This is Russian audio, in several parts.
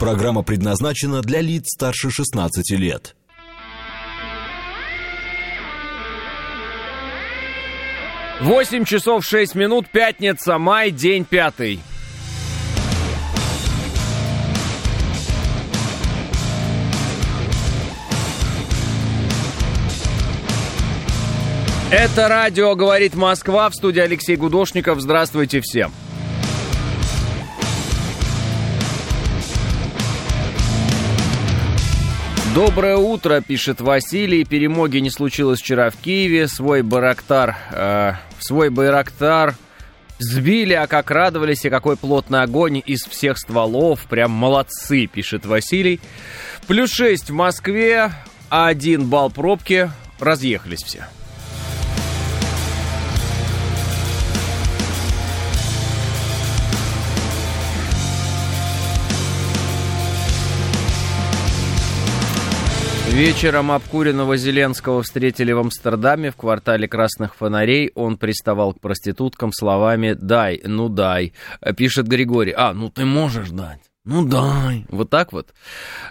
Программа предназначена для лиц старше 16 лет. Восемь часов шесть минут, пятница, май, день пятый. Это радио «Говорит Москва» в студии Алексей Гудошников. Здравствуйте всем. Доброе утро, пишет Василий. Перемоги не случилось вчера в Киеве. Свой Байрактар, э, свой Байрактар сбили, а как радовались, и какой плотный огонь из всех стволов. Прям молодцы, пишет Василий. Плюс 6 в Москве, один балл пробки. Разъехались все. Вечером обкуренного Зеленского встретили в Амстердаме в квартале Красных Фонарей. Он приставал к проституткам словами «дай, ну дай». Пишет Григорий. А, ну ты можешь дать. Ну дай. Вот так вот.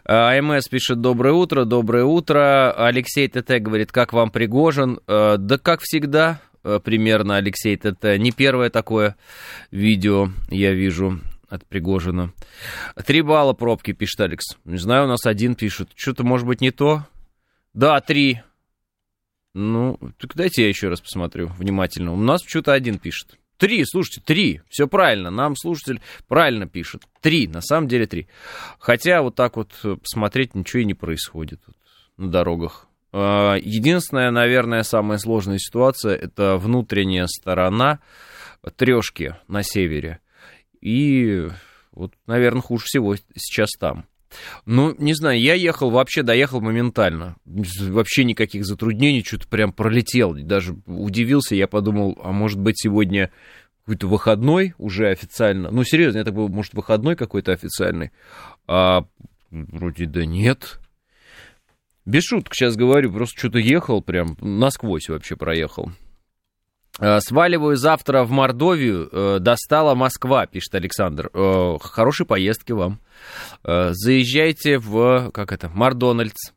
АМС пишет «Доброе утро, доброе утро». Алексей ТТ говорит «Как вам Пригожин?» Да как всегда, примерно, Алексей ТТ. Не первое такое видео я вижу от Пригожина. Три балла пробки, пишет Алекс. Не знаю, у нас один пишет. Что-то, может быть, не то? Да, три. Ну, так дайте я еще раз посмотрю внимательно. У нас что-то один пишет. Три, слушайте, три. Все правильно. Нам слушатель правильно пишет. Три, на самом деле три. Хотя вот так вот посмотреть ничего и не происходит вот, на дорогах. А, единственная, наверное, самая сложная ситуация это внутренняя сторона трешки на севере. И вот, наверное, хуже всего сейчас там. Ну, не знаю, я ехал, вообще доехал моментально. Вообще никаких затруднений, что-то прям пролетел. Даже удивился, я подумал, а может быть сегодня какой-то выходной уже официально. Ну, серьезно, это был, может, выходной какой-то официальный. А вроде да нет. Без шуток сейчас говорю, просто что-то ехал прям насквозь вообще проехал. Э, сваливаю завтра в Мордовию. Э, достала Москва, пишет Александр. Э, хорошей поездки вам. Заезжайте в, как это, Макдональдс.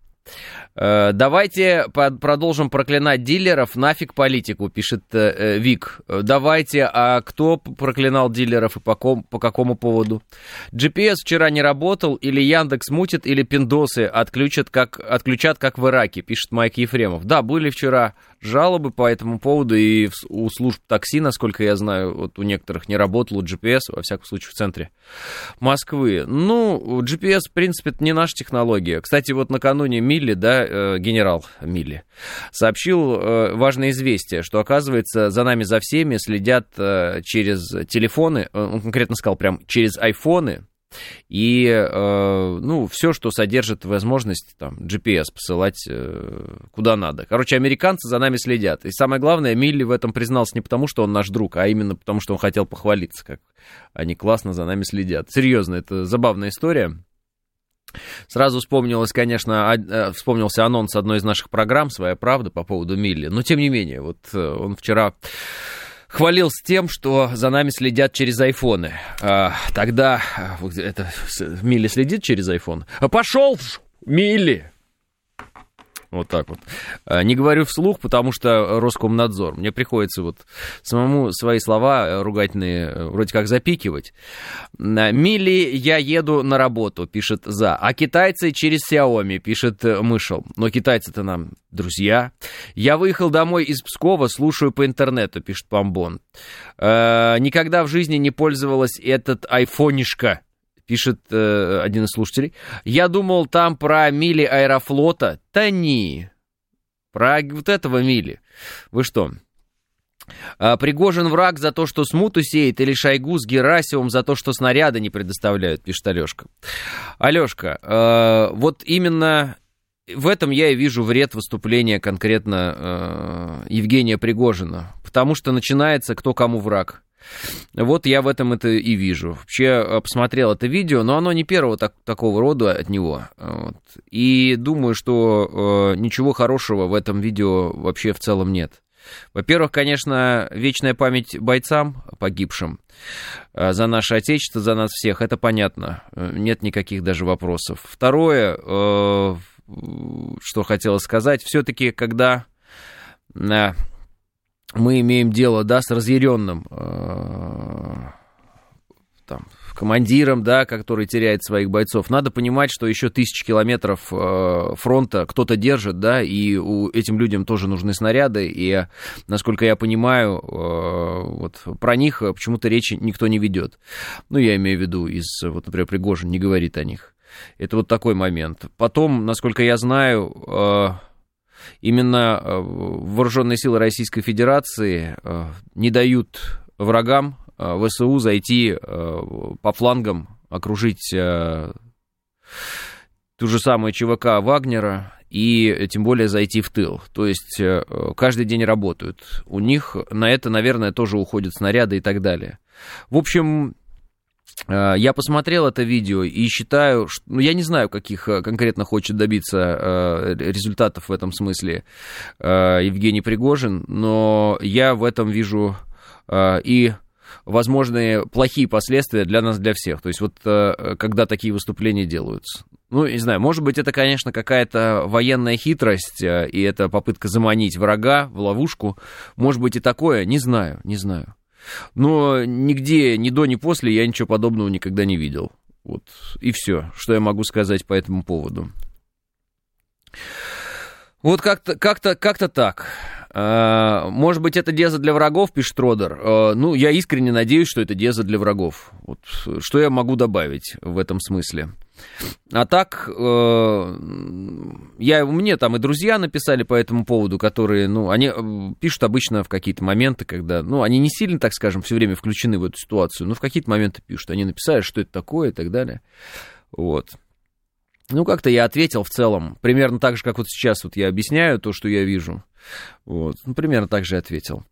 Давайте продолжим проклинать дилеров, нафиг политику, пишет Вик. Давайте, а кто проклинал дилеров и по, ком, по какому поводу? GPS вчера не работал, или Яндекс мутит, или пиндосы отключат как, отключат, как в Ираке, пишет Майк Ефремов. Да, были вчера жалобы по этому поводу, и у служб такси, насколько я знаю, вот у некоторых не работал GPS, во всяком случае, в центре Москвы. Ну, GPS, в принципе, это не наша технология. Кстати, вот накануне Милли, да, Э, генерал Милли, сообщил э, важное известие, что, оказывается, за нами, за всеми следят э, через телефоны, он конкретно сказал прям через айфоны, и, ну, все, что содержит возможность там, GPS посылать куда надо. Короче, американцы за нами следят. И самое главное, Милли в этом признался не потому, что он наш друг, а именно потому, что он хотел похвалиться, как они классно за нами следят. Серьезно, это забавная история. Сразу вспомнилось, конечно, э, вспомнился анонс одной из наших программ «Своя правда» по поводу Милли. Но, тем не менее, вот э, он вчера хвалился тем, что за нами следят через айфоны. А, тогда э, это Милли следит через айфон. Пошел, Милли! Вот так вот. А, не говорю вслух, потому что Роскомнадзор. Мне приходится вот самому свои слова э, ругательные э, вроде как запикивать. Мили, я еду на работу, пишет За. А китайцы через Xiaomi, пишет э, Мышел. Но китайцы-то нам друзья. Я выехал домой из Пскова, слушаю по интернету, пишет Памбон. Никогда в жизни не пользовалась этот айфонишка пишет э, один из слушателей. Я думал там про мили аэрофлота. Да не. Про вот этого мили. Вы что? А, Пригожин враг за то, что смуту сеет, или Шойгу с Герасимом за то, что снаряды не предоставляют, пишет Алешка. Алешка, э, вот именно в этом я и вижу вред выступления конкретно э, Евгения Пригожина, потому что начинается кто кому враг. Вот я в этом это и вижу. Вообще э, посмотрел это видео, но оно не первого так, такого рода от него. Вот. И думаю, что э, ничего хорошего в этом видео вообще в целом нет. Во-первых, конечно, вечная память бойцам погибшим э, за наше Отечество, за нас всех, это понятно, нет никаких даже вопросов. Второе, э, что хотела сказать, все-таки, когда мы имеем дело, да, с разъяренным там, командиром, да, который теряет своих бойцов. Надо понимать, что еще тысячи километров э, фронта кто-то держит, да, и у, этим людям тоже нужны снаряды, и, насколько я понимаю, э, вот про них почему-то речи никто не ведет. Ну, я имею в виду из, вот, например, Пригожин не говорит о них. Это вот такой момент. Потом, насколько я знаю, э, именно вооруженные силы Российской Федерации не дают врагам Э, ВСУ зайти э, по флангам, окружить э, ту же самую ЧВК Вагнера и тем более зайти в тыл. То есть каждый день работают. У них на это, наверное, тоже уходят снаряды и так далее. В общем, я посмотрел это видео и считаю, что, ну, я не знаю, каких конкретно хочет добиться результатов в этом смысле Евгений Пригожин, но я в этом вижу и возможные плохие последствия для нас, для всех. То есть вот э, когда такие выступления делаются. Ну, не знаю, может быть, это, конечно, какая-то военная хитрость, э, и это попытка заманить врага в ловушку. Может быть, и такое, не знаю, не знаю. Но нигде, ни до, ни после я ничего подобного никогда не видел. Вот, и все, что я могу сказать по этому поводу. Вот как-то как -то, как -то так. А, может быть, это деза для врагов, пишет Родер. А, ну, я искренне надеюсь, что это деза для врагов. Вот, что я могу добавить в этом смысле? А так, э, я, мне там и друзья написали по этому поводу, которые, ну, они э, пишут обычно в какие-то моменты, когда, ну, они не сильно, так скажем, все время включены в эту ситуацию, но в какие-то моменты пишут. Они написали, что это такое и так далее. Вот. Ну, как-то я ответил в целом, примерно так же, как вот сейчас вот я объясняю то, что я вижу. Вот, ну, примерно так же ответил.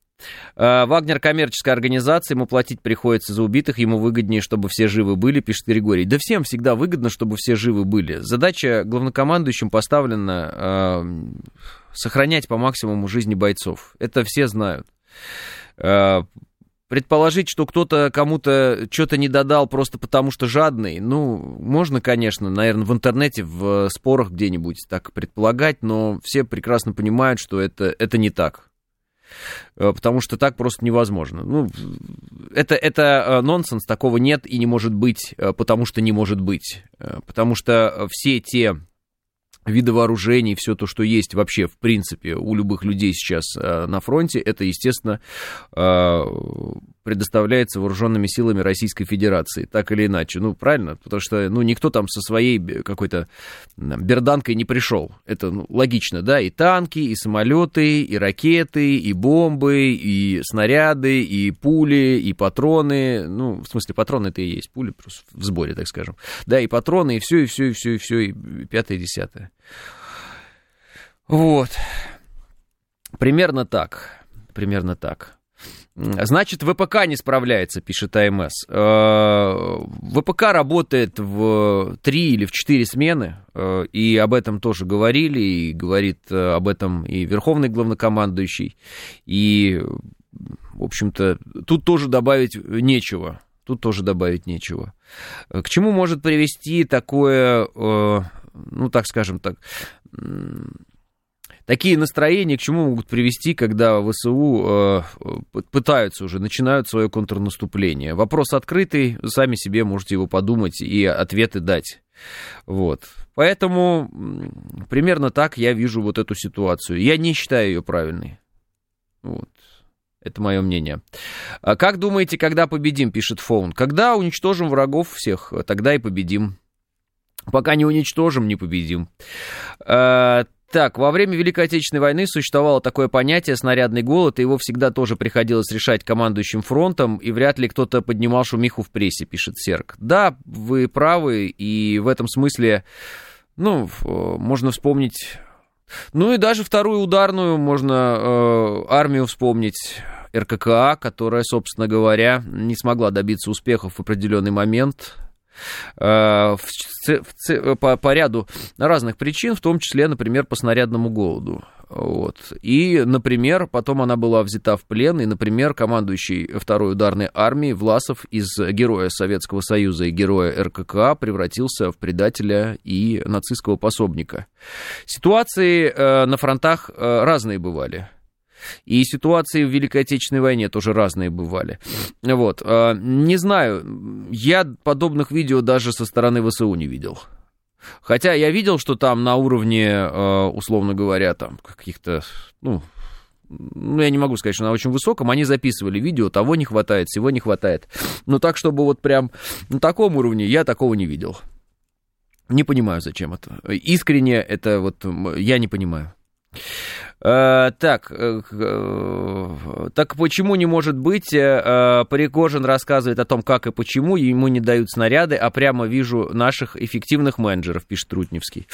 А, Вагнер коммерческая организация, ему платить приходится за убитых, ему выгоднее, чтобы все живы были, пишет Григорий. Да всем всегда выгодно, чтобы все живы были. Задача главнокомандующим поставлена э, сохранять по максимуму жизни бойцов. Это все знают. Э, Предположить, что кто-то кому-то что-то не додал просто потому, что жадный, ну, можно, конечно, наверное, в интернете, в спорах где-нибудь так предполагать, но все прекрасно понимают, что это, это не так. Э, потому что так просто невозможно. Ну, это, это э, нонсенс, такого нет и не может быть, э, потому что не может быть. Потому что все те виды вооружений, все то, что есть вообще, в принципе, у любых людей сейчас на фронте, это, естественно, предоставляется вооруженными силами Российской Федерации, так или иначе. Ну, правильно, потому что, ну, никто там со своей какой-то берданкой не пришел. Это ну, логично, да, и танки, и самолеты, и ракеты, и бомбы, и снаряды, и пули, и патроны. Ну, в смысле, патроны это и есть пули, просто в сборе, так скажем. Да, и патроны, и все, и все, и все, и все, и пятое, и десятое. Вот. Примерно так. Примерно так. Значит, ВПК не справляется, пишет АМС. Э, ВПК работает в три или в четыре смены, э, и об этом тоже говорили, и говорит э, об этом и Верховный главнокомандующий, и, в общем-то, тут тоже добавить нечего. Тут тоже добавить нечего. К чему может привести такое, ну, так скажем так, такие настроения к чему могут привести, когда ВСУ э, пытаются уже, начинают свое контрнаступление? Вопрос открытый, сами себе можете его подумать и ответы дать. Вот. Поэтому примерно так я вижу вот эту ситуацию. Я не считаю ее правильной. Вот. Это мое мнение. А как думаете, когда победим, пишет Фоун? Когда уничтожим врагов всех, тогда и победим. Пока не уничтожим, не победим. А, так, во время Великой Отечественной войны существовало такое понятие «снарядный голод», и его всегда тоже приходилось решать командующим фронтом, и вряд ли кто-то поднимал шумиху в прессе, пишет Серк. Да, вы правы, и в этом смысле, ну, можно вспомнить... Ну и даже вторую ударную можно э, армию вспомнить, РККА, которая, собственно говоря, не смогла добиться успехов в определенный момент, в, в, по, по ряду разных причин, в том числе, например, по снарядному голоду. Вот. И, например, потом она была взята в плен, и, например, командующий второй ударной армией Власов из героя Советского Союза и героя РККА превратился в предателя и нацистского пособника. Ситуации э, на фронтах э, разные бывали. И ситуации в Великой Отечественной войне тоже разные бывали. Вот. Э, не знаю, я подобных видео даже со стороны ВСУ не видел. Хотя я видел, что там на уровне, э, условно говоря, там каких-то, ну, ну, я не могу сказать, что на очень высоком, они записывали видео, того не хватает, всего не хватает. Но так, чтобы вот прям на таком уровне, я такого не видел. Не понимаю, зачем это. Искренне это вот я не понимаю. Э, так, э, так почему не может быть? Э, Пригожин рассказывает о том, как и почему ему не дают снаряды, а прямо вижу наших эффективных менеджеров, пишет Трутневский.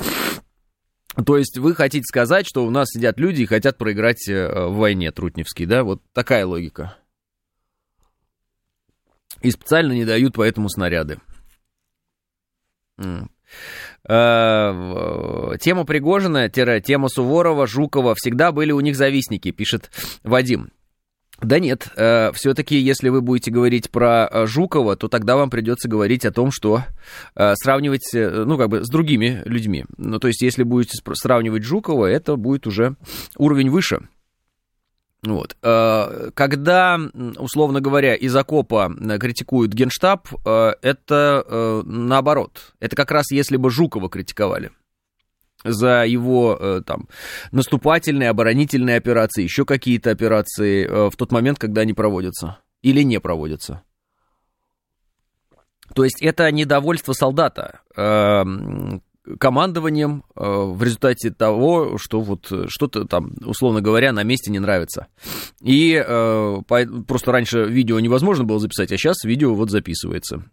То есть вы хотите сказать, что у нас сидят люди и хотят проиграть в войне, Трутневский, да? Вот такая логика. И специально не дают поэтому снаряды. Э, тема Пригожина, тема Суворова, Жукова всегда были у них завистники, пишет Вадим. Да нет, э, все-таки, если вы будете говорить про э, Жукова, то тогда вам придется говорить о том, что э, сравнивать, э, ну, как бы, с другими людьми. Ну, то есть, если будете сравнивать Жукова, это будет уже уровень выше. Вот. Э, когда, условно говоря, из окопа э, критикуют генштаб, э, это наоборот. Это как раз если бы Жукова критиковали за его там наступательные, оборонительные операции, еще какие-то операции в тот момент, когда они проводятся или не проводятся. То есть это недовольство солдата, командованием э, в результате того, что вот что-то там, условно говоря, на месте не нравится. И э, просто раньше видео невозможно было записать, а сейчас видео вот записывается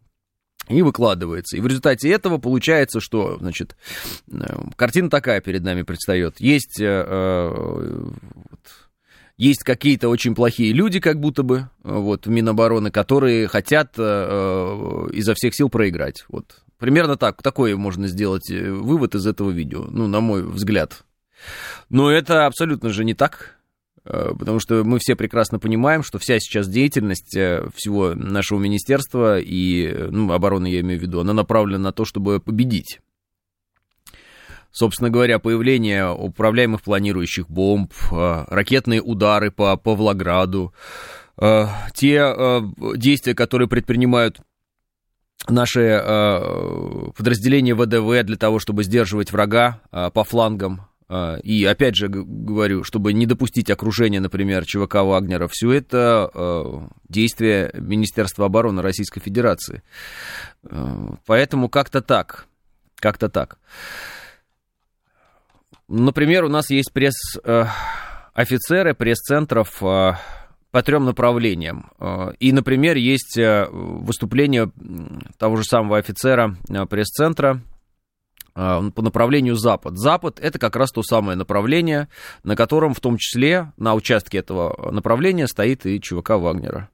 и выкладывается. И в результате этого получается, что, значит, э, картина такая перед нами предстает. Есть, есть какие-то очень плохие люди, как будто бы, вот, в Минобороны, которые хотят изо всех сил проиграть. Вот Примерно так, такой можно сделать э, вывод из этого видео, ну, на мой взгляд. Но это абсолютно же не так, э, потому что мы все прекрасно понимаем, что вся сейчас деятельность э, всего нашего министерства и, ну, обороны я имею в виду, она направлена на то, чтобы победить. Собственно говоря, появление управляемых планирующих бомб, ракетные удары по Павлограду, те действия, которые предпринимают наши э, подразделения ВДВ для того, чтобы сдерживать врага э, по флангам. Э, и опять же говорю, чтобы не допустить окружения, например, ЧВК Вагнера, все это э, действие Министерства обороны Российской Федерации. Э, поэтому как-то так. Как-то так. Например, у нас есть пресс-офицеры э, пресс-центров э, по трем направлениям. Э, и, например, есть выступление того же самого офицера пресс-центра по направлению Запад. Запад это как раз то самое направление, на котором в том числе на участке этого направления стоит и ЧВК Вагнера.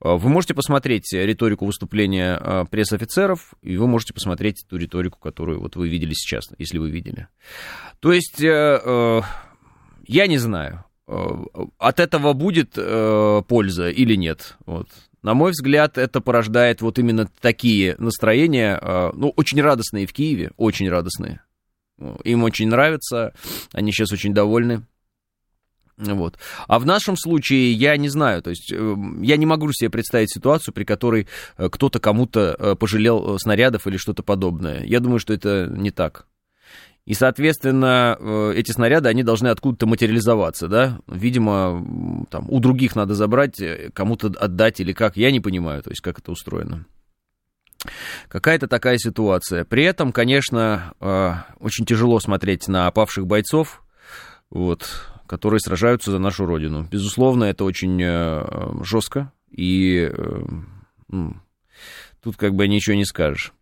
Вы можете посмотреть риторику выступления пресс-офицеров, и вы можете посмотреть ту риторику, которую вот вы видели сейчас, если вы видели. То есть, я не знаю, Э, от этого будет э, польза или нет? Вот. На мой взгляд, это порождает вот именно такие настроения, э, ну, очень радостные в Киеве, очень радостные. Им очень нравится, они сейчас очень довольны. Вот. А в нашем случае я не знаю, то есть э, я не могу себе представить ситуацию, при которой э, кто-то кому-то пожалел снарядов или что-то подобное. Я думаю, что это не так. И, соответственно, э, эти снаряды, они должны откуда-то материализоваться, да? Видимо, там, у других надо забрать, э, кому-то отдать или как, я не понимаю, то есть, как это устроено. Какая-то такая ситуация. При этом, конечно, э, очень тяжело смотреть на опавших бойцов, вот, которые сражаются за нашу родину. Безусловно, это очень жестко, и ну, тут как бы ничего не скажешь.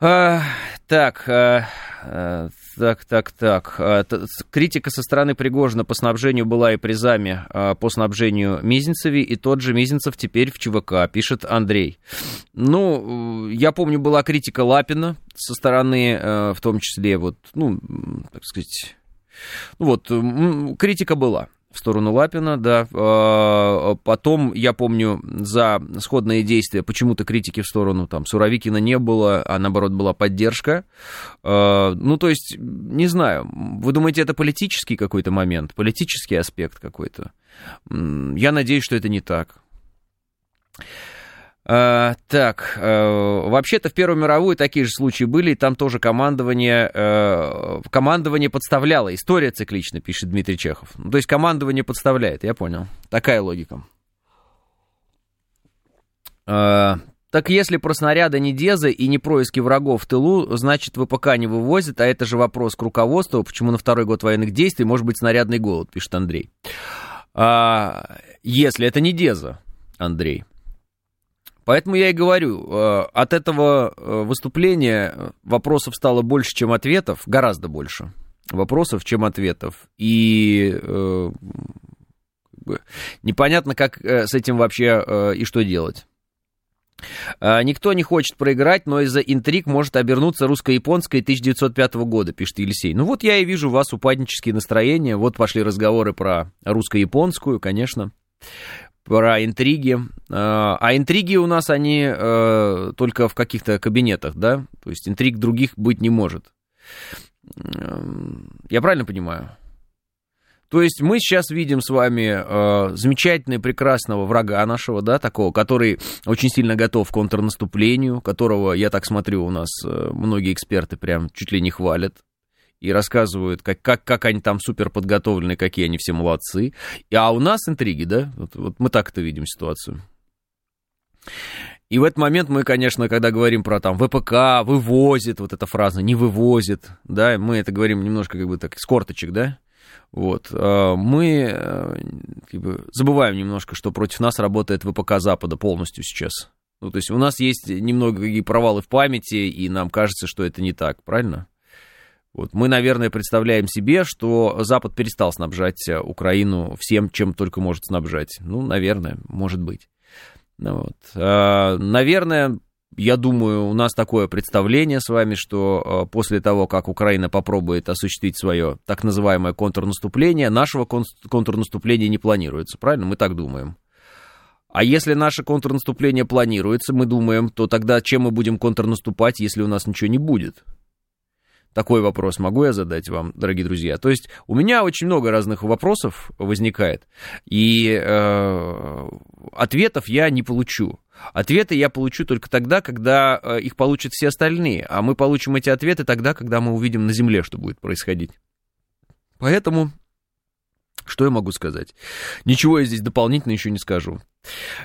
А, так, а, так, так, так. А, критика со стороны Пригожина по снабжению была и призами а, по снабжению Мизинцеви, и тот же Мизинцев теперь в ЧВК, пишет Андрей. Ну, я помню, была критика Лапина со стороны, а, в том числе, вот, ну, так сказать, вот, критика была в сторону Лапина, да. А, потом, я помню, за сходные действия почему-то критики в сторону там Суровикина не было, а наоборот была поддержка. А, ну, то есть, не знаю, вы думаете, это политический какой-то момент, политический аспект какой-то? Я надеюсь, что это не так. Uh, так, uh, вообще-то в Первую мировую такие же случаи были, и там тоже командование, uh, командование подставляло. История циклична, пишет Дмитрий Чехов. Ну, то есть командование подставляет, я понял. Такая логика. Так если про снаряды не дезы и не происки врагов в тылу, значит ВПК не вывозят, а это же вопрос к руководству, почему на второй год военных действий может быть снарядный голод, пишет Андрей. Если это не деза, Андрей. Поэтому я и говорю, э, от этого э, выступления вопросов стало больше, чем ответов, гораздо больше вопросов, чем ответов. И э, непонятно, как с этим вообще и что делать. Никто не хочет проиграть, но из-за интриг может обернуться русско-японской 1905 года, пишет Елисей. Ну вот я и вижу у вас упаднические настроения. Вот пошли разговоры про русско-японскую, конечно про интриги. А, а интриги у нас, они э, только в каких-то кабинетах, да? То есть интриг других быть не может. Я правильно понимаю? То есть мы сейчас видим с вами э, замечательного, прекрасного врага нашего, да, такого, который очень сильно готов к контрнаступлению, которого, я так смотрю, у нас э, многие эксперты прям чуть ли не хвалят и рассказывают, как, как, как они там супер подготовлены, какие они все молодцы. А у нас интриги, да? Вот, вот мы так это видим ситуацию. И в этот момент мы, конечно, когда говорим про там ВПК, вывозит, вот эта фраза, не вывозит, да, мы это говорим немножко как бы так, с корточек, да, вот, а мы э, как бы, забываем немножко, что против нас работает ВПК Запада полностью сейчас. Ну, то есть у нас есть немного какие провалы в памяти, и нам кажется, что это не так, правильно? Вот мы, наверное, представляем себе, что Запад перестал снабжать э, Украину всем, чем только может снабжать. Ну, наверное, может быть. Ну вот. А, наверное, я думаю, у нас такое представление с вами, что э, после того, как Украина попробует осуществить свое так называемое контрнаступление, нашего контрнаступления не планируется. Правильно? Мы так думаем. А если наше контрнаступление планируется, мы думаем, то тогда чем мы будем контрнаступать, если у нас ничего не будет? Такой вопрос могу я задать вам, дорогие друзья? То есть у меня очень много разных вопросов возникает, и э, ответов я не получу. Ответы я получу только тогда, когда э, их получат все остальные, а мы получим эти ответы тогда, когда мы увидим на Земле, что будет происходить. Поэтому что я могу сказать? Ничего я здесь дополнительно еще не скажу.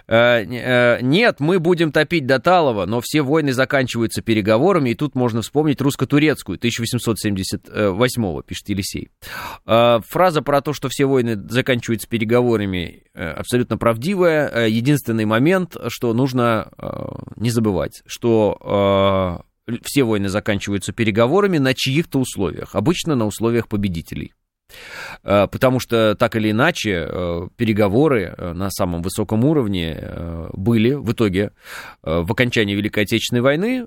Э, э, нет, мы будем топить до Талова, но все войны заканчиваются переговорами, и тут можно вспомнить русско-турецкую 1878 пишет Елисей. Э, фраза про то, что все войны заканчиваются переговорами, абсолютно правдивая. Единственный момент, что нужно не забывать, что все войны заканчиваются переговорами на чьих-то условиях, обычно на условиях победителей. Э, потому что так или иначе э, переговоры э, на самом высоком уровне были в итоге в окончании Великой Отечественной войны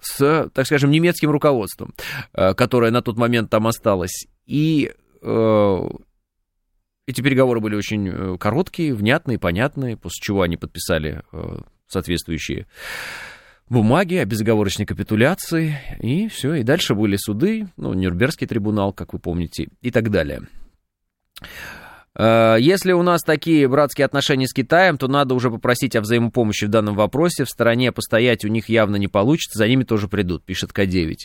с, так скажем, немецким руководством, которое на тот момент там осталось. И эти переговоры были очень короткие, внятные, понятные, после чего они подписали соответствующие бумаги о безоговорочной капитуляции, и все, и дальше были суды, ну, Нюрнбергский трибунал, как вы помните, и так далее. Э, если у нас такие братские отношения с Китаем, то надо уже попросить о взаимопомощи в данном вопросе. В стороне постоять у них явно не получится, за ними тоже придут, пишет К9.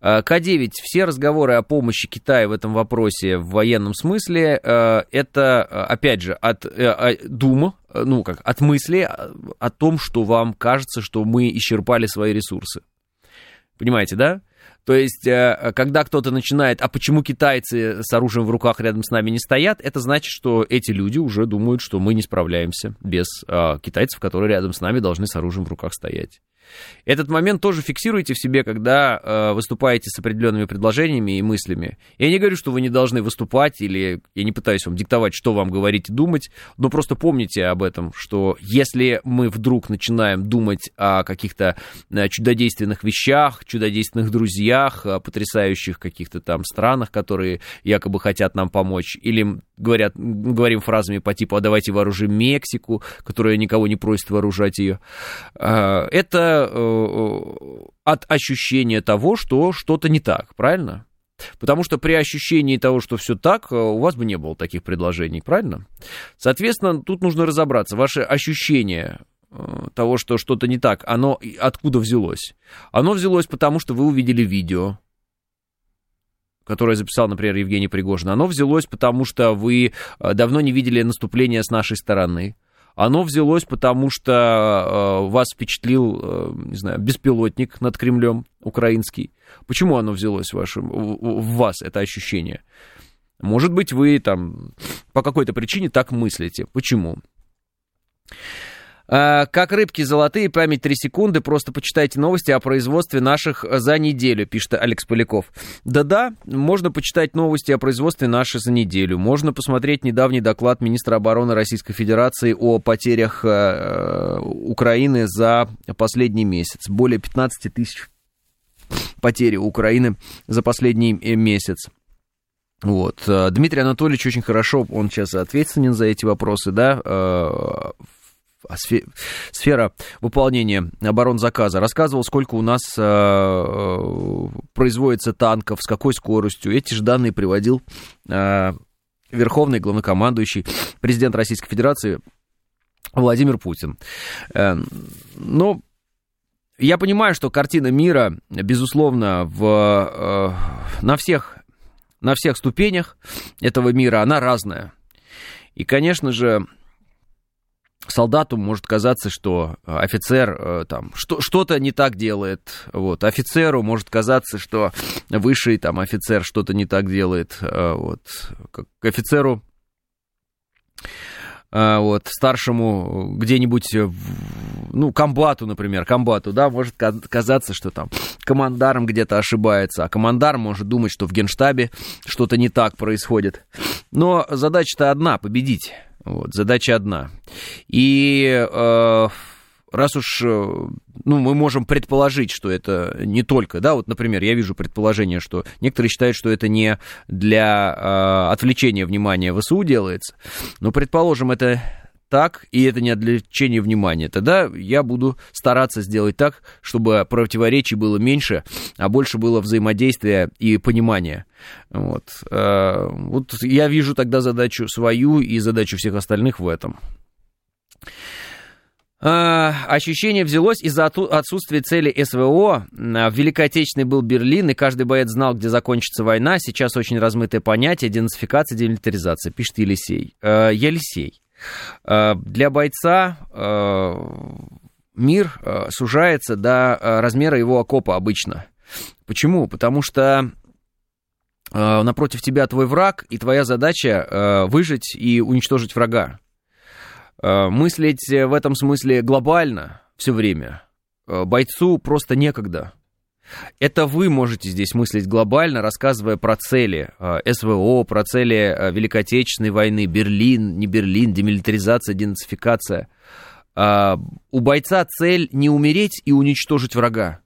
Э, К9, все разговоры о помощи Китая в этом вопросе в военном смысле, э, это, опять же, от Дума, ну как, от мысли о том, что вам кажется, что мы исчерпали свои ресурсы. Понимаете, да? То есть, э, когда кто-то начинает, а почему китайцы с оружием в руках рядом с нами не стоят, это значит, что эти люди уже думают, что мы не справляемся без а, китайцев, которые рядом с нами должны с оружием в руках стоять. Этот момент тоже фиксируйте в себе, когда э, выступаете с определенными предложениями и мыслями. Я не говорю, что вы не должны выступать, или я не пытаюсь вам диктовать, что вам говорить и думать, но просто помните об этом, что если мы вдруг начинаем думать о каких-то э, чудодейственных вещах, чудодейственных друзьях, о потрясающих каких-то там странах, которые якобы хотят нам помочь, или говорят, говорим фразами по типу «а давайте вооружим Мексику», которая никого не просит вооружать ее, э, это э, от ощущения того, что что-то не так, правильно? Потому что при ощущении того, что все так, э, у вас бы не было таких предложений, правильно? Соответственно, тут нужно разобраться. Ваше ощущение э, того, что что-то не так, оно откуда взялось? Оно взялось потому, что вы увидели видео, которое записал, например, Евгений Пригожин. Оно взялось потому, что вы э, давно не видели наступления с нашей стороны. Оно взялось потому, что э, вас впечатлил, э, не знаю, беспилотник над Кремлем украинский. Почему оно взялось в, вашем, в, в вас, это ощущение? Может быть, вы там по какой-то причине так мыслите. Почему? А, как рыбки золотые, память 3 секунды, просто почитайте новости о производстве наших за неделю, пишет Алекс Поляков. Да-да, можно почитать новости о производстве наших за неделю. Можно посмотреть недавний доклад министра обороны Российской Федерации о потерях э, Украины за последний месяц. Более 15 тысяч потери Украины за последний э, месяц. Вот. Э, Дмитрий Анатольевич очень хорошо, он сейчас ответственен за эти вопросы, да, сфера выполнения оборонзаказа. Рассказывал, сколько у нас э, э, производится танков, с какой скоростью. Эти же данные приводил э, верховный главнокомандующий президент Российской Федерации Владимир Путин. Но я понимаю, что картина мира, безусловно, в, на, всех, на всех ступенях этого мира, она разная. И, конечно же, солдату может казаться, что э, офицер э, там что, что-то не так делает. Вот. Офицеру может казаться, что высший там офицер что-то не так делает. Э, вот. К офицеру вот, старшему где-нибудь, ну, комбату, например, комбату, да, может казаться, что там командарм где-то ошибается, а командар может думать, что в генштабе что-то не так происходит. Но задача-то одна — победить. Вот, задача одна. И э, раз уж, э, ну, мы можем предположить, что это не только, да, вот, например, я вижу предположение, что некоторые считают, что это не для э, отвлечения внимания ВСУ делается, но, предположим, это так, и это не отвлечение внимания, тогда я буду стараться сделать так, чтобы противоречий было меньше, а больше было взаимодействия и понимания. Вот. Э, вот я вижу тогда задачу свою и задачу всех остальных в этом. А, ощущение взялось из-за отсутствия цели СВО. В Великой Отечественной был Берлин, и каждый боец знал, где закончится война. Сейчас очень размытое понятие денацификация, демилитаризация, пишет Елисей. Э, Елисей. Э, для бойца э, мир э, сужается до размера его окопа обычно. Почему? Потому что напротив тебя твой враг, и твоя задача выжить и уничтожить врага. Мыслить в этом смысле глобально все время бойцу просто некогда. Это вы можете здесь мыслить глобально, рассказывая про цели э, СВО, про цели э, Великой Отечественной войны, Берлин, не Берлин, демилитаризация, денацификация. А, у бойца цель не умереть и уничтожить врага.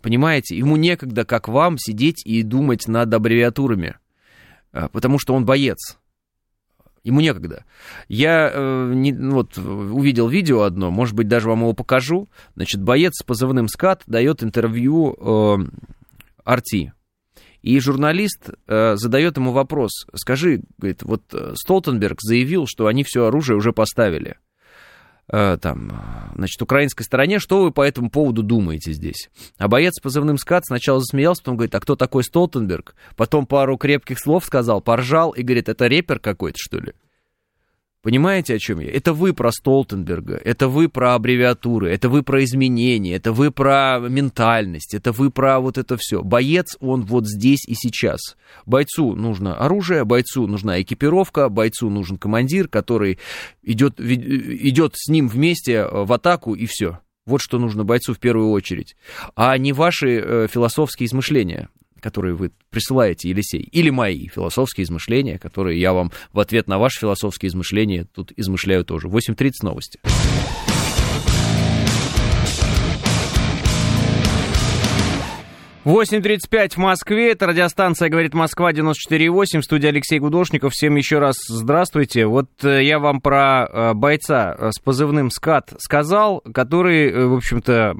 Понимаете? Ему некогда, как вам, сидеть и думать над аббревиатурами, э, потому что он боец. Ему некогда. Я э, не, вот, увидел видео одно, может быть, даже вам его покажу. Значит, боец с позывным «Скат» дает интервью э, Арти. И журналист э, задает ему вопрос. Скажи, говорит, вот э, Столтенберг заявил, что они все оружие уже поставили. Э, там, значит, украинской стороне, что вы по этому поводу думаете здесь? А боец с позывным «Скат» сначала засмеялся, потом говорит, а кто такой Столтенберг? Потом пару крепких слов сказал, поржал и говорит, это репер какой-то, что ли? Понимаете, о чем я? Это вы про Столтенберга, это вы про аббревиатуры, это вы про изменения, это вы про ментальность, это вы про вот это все. Боец, он вот здесь и сейчас. Бойцу нужно оружие, бойцу нужна экипировка, бойцу нужен командир, который идет, идет с ним вместе в атаку и все. Вот что нужно бойцу в первую очередь, а не ваши э, философские измышления которые вы присылаете, Елисей, или мои философские измышления, которые я вам в ответ на ваши философские измышления тут измышляю тоже. 8.30 новости. 8.35 в Москве, это радиостанция «Говорит Москва» 94.8, студия Алексей Гудошников. Всем еще раз здравствуйте. Вот э, я вам про э, бойца э, с позывным «Скат» сказал, который, в общем-то,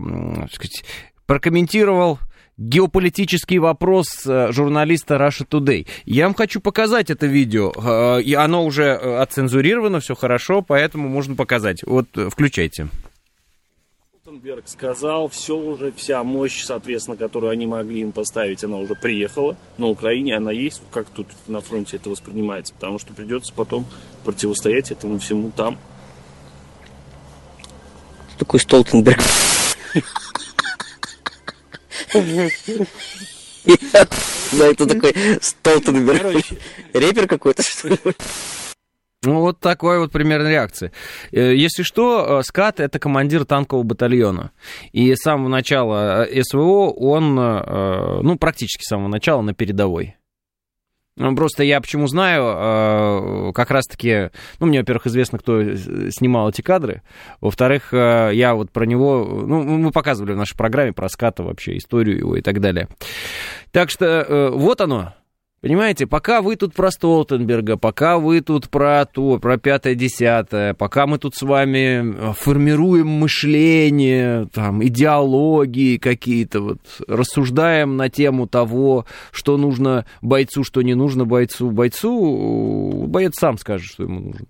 прокомментировал геополитический вопрос журналиста Russia Today. Я вам хочу показать это видео. И оно уже отцензурировано, все хорошо, поэтому можно показать. Вот, включайте. Столтенберг сказал, все уже, вся мощь, соответственно, которую они могли им поставить, она уже приехала. На Украине она есть. Как тут на фронте это воспринимается? Потому что придется потом противостоять этому всему там. Что такое Столтенберг? Да, это такой Столтенберг. Репер какой-то, что ли? Ну, вот такой вот примерно реакция. Э, если что, э, Скат — это командир танкового батальона. И с самого начала э, СВО он, ну, практически с самого начала на передовой. Ну, просто я почему знаю, как раз-таки, ну, мне, во-первых, известно, кто снимал эти кадры, во-вторых, я вот про него, ну, мы показывали в нашей программе про ската вообще, историю его и так далее. Так что вот оно, Понимаете, пока вы тут про Столтенберга, пока вы тут про то, про пятое-десятое, пока мы тут с вами э, формируем мышление, там, идеологии какие-то, вот, рассуждаем на тему того, что нужно бойцу, что не нужно бойцу. Бойцу, боец сам скажет, что ему нужно.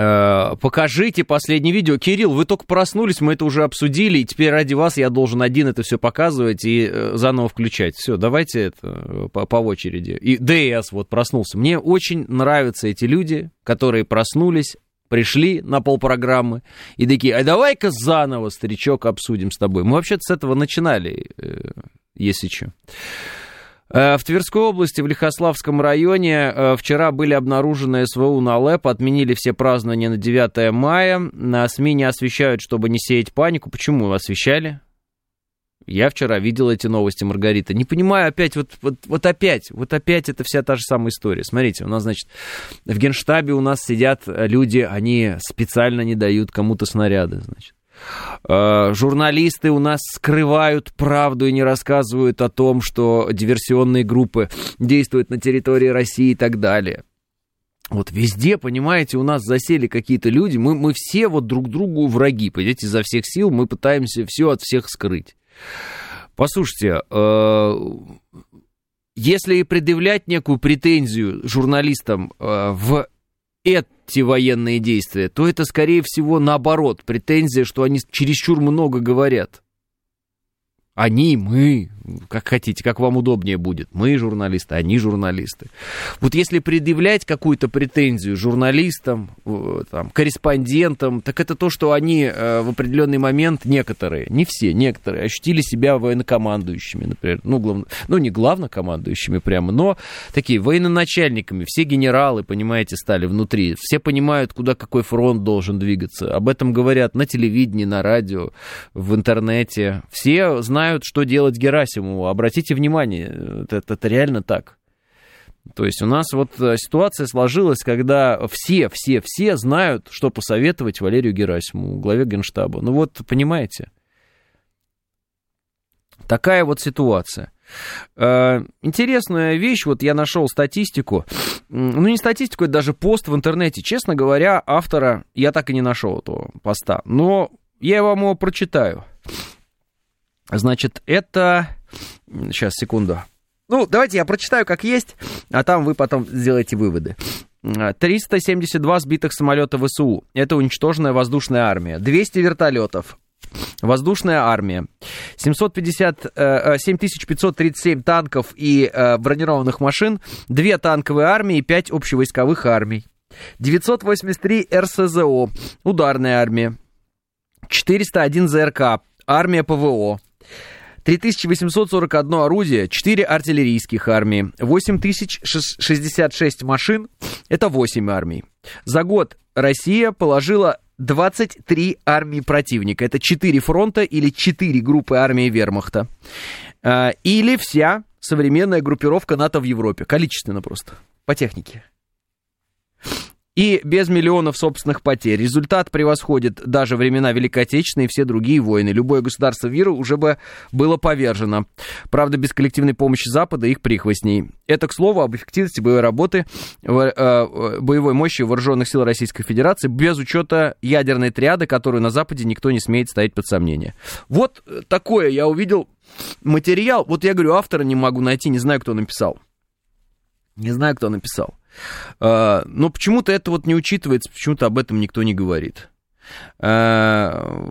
Э, покажите последнее видео. Кирилл, вы только проснулись, мы это уже обсудили, и теперь ради вас я должен один это все показывать и э, заново включать. Все, давайте это э, по, по очереди. И ДС вот проснулся. Мне очень нравятся эти люди, которые проснулись, пришли на полпрограммы и такие, а давай-ка заново, старичок, обсудим с тобой. Мы вообще-то с этого начинали, если что. Э, в Тверской области, в Лихославском районе, э, вчера были обнаружены СВУ на ЛЭП, отменили все празднования на 9 мая. На СМИ не освещают, чтобы не сеять панику. Почему освещали? Я вчера видел эти новости, Маргарита. Не понимаю опять, вот, вот, вот опять, вот опять это вся та же самая история. Смотрите, у нас, значит, в генштабе у нас сидят люди, они специально не дают кому-то снаряды, значит. Э, журналисты у нас скрывают правду и не рассказывают о том, что диверсионные группы действуют на территории России и так далее. Вот везде, понимаете, у нас засели какие-то люди, мы, мы все вот друг другу враги, понимаете, изо всех сил мы пытаемся все от всех скрыть. Послушайте, э, если предъявлять некую претензию журналистам э, в эти военные действия, то это, скорее всего, наоборот, претензия, что они чересчур много говорят. Они, мы, как хотите, как вам удобнее будет. Мы журналисты, они журналисты. Вот если предъявлять какую-то претензию журналистам, там, корреспондентам, так это то, что они э, в определенный момент, некоторые, не все, некоторые, ощутили себя военнокомандующими, например, ну, главно, ну не главнокомандующими прямо, но такие военноначальниками, все генералы, понимаете, стали внутри, все понимают, куда какой фронт должен двигаться, об этом говорят на телевидении, на радио, в интернете, все знают, что делать Герасимову. Обратите внимание, это, это реально так. То есть у нас вот э, ситуация сложилась, когда все, все, все знают, что посоветовать Валерию Герасимову, главе Генштаба. Ну вот, понимаете, такая вот ситуация. Э, интересная вещь, вот я нашел статистику, ну не статистику, это даже пост в интернете. Честно говоря, автора я так и не нашел этого поста, но я вам его прочитаю. Значит, это... Сейчас, секунду. Ну, давайте я прочитаю, как есть, а там вы потом сделаете выводы. 372 сбитых самолета ВСУ. Это уничтоженная воздушная армия. 200 вертолетов. Воздушная армия. 750, 7537 э, танков и э, бронированных машин. 2 танковые армии и 5 общевойсковых армий. 983 РСЗО. Ударная армия. 401 ЗРК. Армия ПВО. 3841 орудие, 4 артиллерийских армии, 8066 машин, это 8 армий. За год Россия положила 23 армии противника. Это 4 фронта или 4 группы армии вермахта. А, или вся современная группировка НАТО в Европе. Количественно просто, по технике и без миллионов собственных потерь. Результат превосходит даже времена Великой Отечественной и все другие войны. Любое государство мира уже бы было повержено. Правда, без коллективной помощи Запада их прихвостней. Это, к слову, об эффективности боевой работы, э, боевой мощи вооруженных сил Российской Федерации без учета ядерной триады, которую на Западе никто не смеет ставить под сомнение. Вот такое я увидел материал. Вот я говорю, автора не могу найти, не знаю, кто написал. Не знаю, кто написал. А, но почему-то это вот не учитывается, почему-то об этом никто не говорит. А,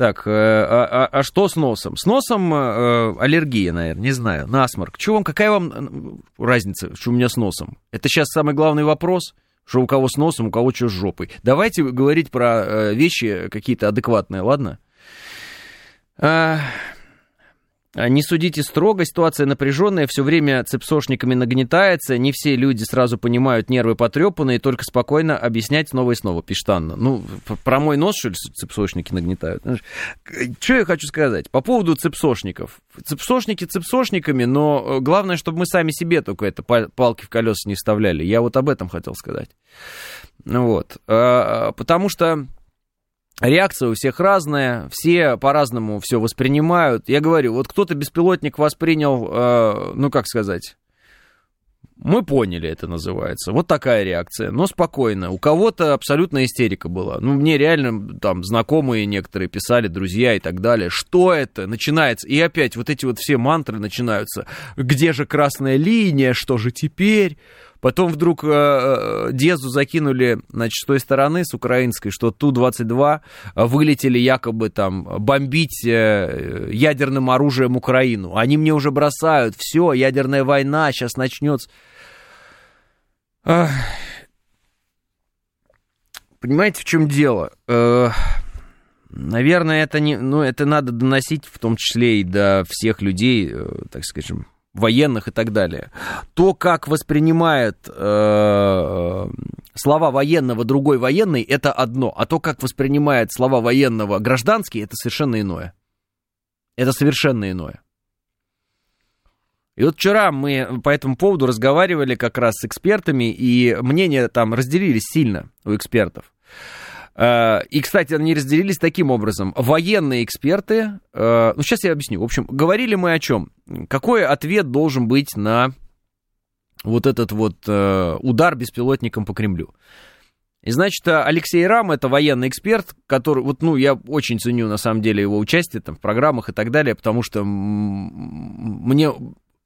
так, э, а, а, а что с носом? С носом э, аллергия, наверное, не знаю, насморк. Чего вам, какая вам разница, что у меня с носом? Это сейчас самый главный вопрос, что у кого с носом, у кого что с жопой. Давайте говорить про э, вещи какие-то адекватные, ладно? А, не судите строго, ситуация напряженная, все время цепсошниками нагнетается, не все люди сразу понимают нервы потрепанные, только спокойно объяснять снова и снова, пишет Анна. Ну, про мой нос, что ли, цепсошники нагнетают? Что я хочу сказать? По поводу цепсошников. Цепсошники цепсошниками, но э, главное, чтобы мы сами себе только это палки в колеса не вставляли. Я вот об этом хотел сказать. Вот. А, потому что Реакция у всех разная, все по-разному все воспринимают. Я говорю, вот кто-то беспилотник воспринял, э, ну как сказать, мы поняли, это называется. Вот такая реакция, но спокойно. У кого-то абсолютная истерика была. Ну, мне реально там знакомые некоторые писали, друзья и так далее. Что это? Начинается. И опять вот эти вот все мантры начинаются. Где же красная линия? Что же теперь? Потом вдруг э, э, Дезу закинули, значит, с той стороны, с украинской, что Ту-22 вылетели якобы там бомбить э, ядерным оружием Украину. Они мне уже бросают, все, ядерная война сейчас начнется. Понимаете, в чем дело? Э, наверное, это не, ну, это надо доносить, в том числе и до всех людей, э, так скажем, военных и так далее. То, как воспринимает э, слова военного другой военный, это одно, а то, как воспринимает слова военного гражданский, это совершенно иное. Это совершенно иное. И вот вчера мы по этому поводу разговаривали как раз с экспертами, и мнения там разделились сильно у экспертов. Э, и, кстати, они разделились таким образом. Военные эксперты, э, ну, сейчас я объясню. В общем, говорили мы о чем? Какой ответ должен быть на вот этот вот э, удар беспилотником по Кремлю? И значит, Алексей Рам, это военный эксперт, который, вот, ну, я очень ценю, на самом деле, его участие там в программах и так далее, потому что мне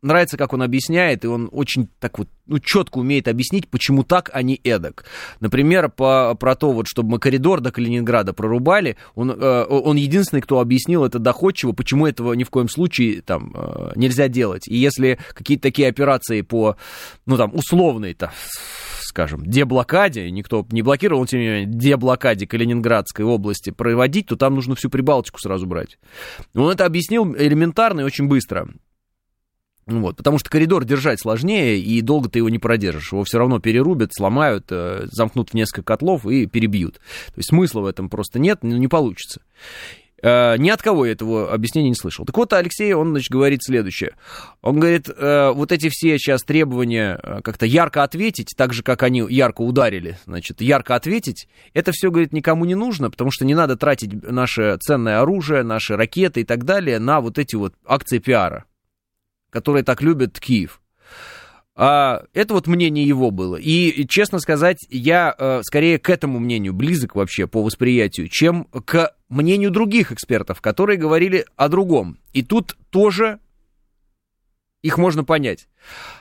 нравится, как он объясняет, и он очень так вот, ну, четко умеет объяснить, почему так, а не эдак. Например, по, про то, вот, чтобы мы коридор до Калининграда прорубали, он, э, он единственный, кто объяснил это доходчиво, почему этого ни в коем случае там э, нельзя делать. И если какие-то такие операции по, ну, там, условной-то, скажем, деблокаде, никто не блокировал, тем не менее, деблокаде Калининградской области проводить, то там нужно всю Прибалтику сразу брать. Он это объяснил элементарно и очень быстро. Вот, потому что коридор держать сложнее, и долго ты его не продержишь. Его все равно перерубят, сломают, э, замкнут в несколько котлов и перебьют. То есть смысла в этом просто нет, ну, не получится. Э, ни от кого я этого объяснения не слышал. Так вот, Алексей, он, значит, говорит следующее. Он говорит, э, вот эти все сейчас требования как-то ярко ответить, так же, как они ярко ударили, значит, ярко ответить, это все, говорит, никому не нужно, потому что не надо тратить наше ценное оружие, наши ракеты и так далее на вот эти вот акции пиара которые так любят Киев. А, это вот мнение его было. И, честно сказать, я э, скорее к этому мнению близок вообще по восприятию, чем к мнению других экспертов, которые говорили о другом. И тут тоже их можно понять.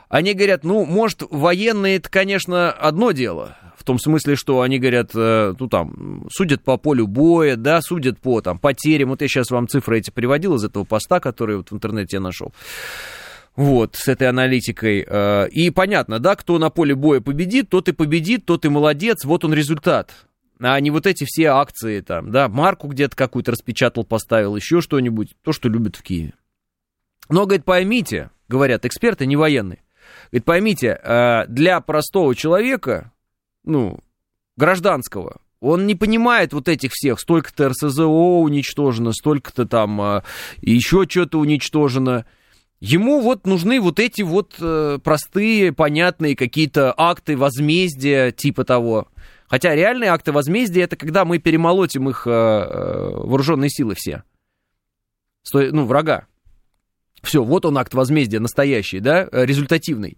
Они говорят, ну, может, военные это, конечно, одно дело. В том смысле, что они говорят, э, ну, там, судят по полю боя, да, судят по, там, потерям. Вот я сейчас вам цифры эти приводил из этого поста, который вот в интернете я нашел вот, с этой аналитикой. Э, и понятно, да, кто на поле боя победит, тот и победит, тот и молодец, вот он результат. а не вот эти все акции там, да, марку где-то какую-то распечатал, поставил, еще что-нибудь, то, что любят в Киеве. Но, говорит, поймите, говорят эксперты, не военные, говорит, поймите, э, для простого человека, ну, гражданского, он не понимает вот этих всех, столько-то РСЗО уничтожено, столько-то там э, еще что-то уничтожено. Ему вот нужны вот эти вот э, простые, понятные какие-то акты возмездия, типа того. Хотя реальные акты возмездия это когда мы перемолотим их э, э, вооруженные силы все. Ну, врага. Все, вот он акт возмездия настоящий, да, результативный.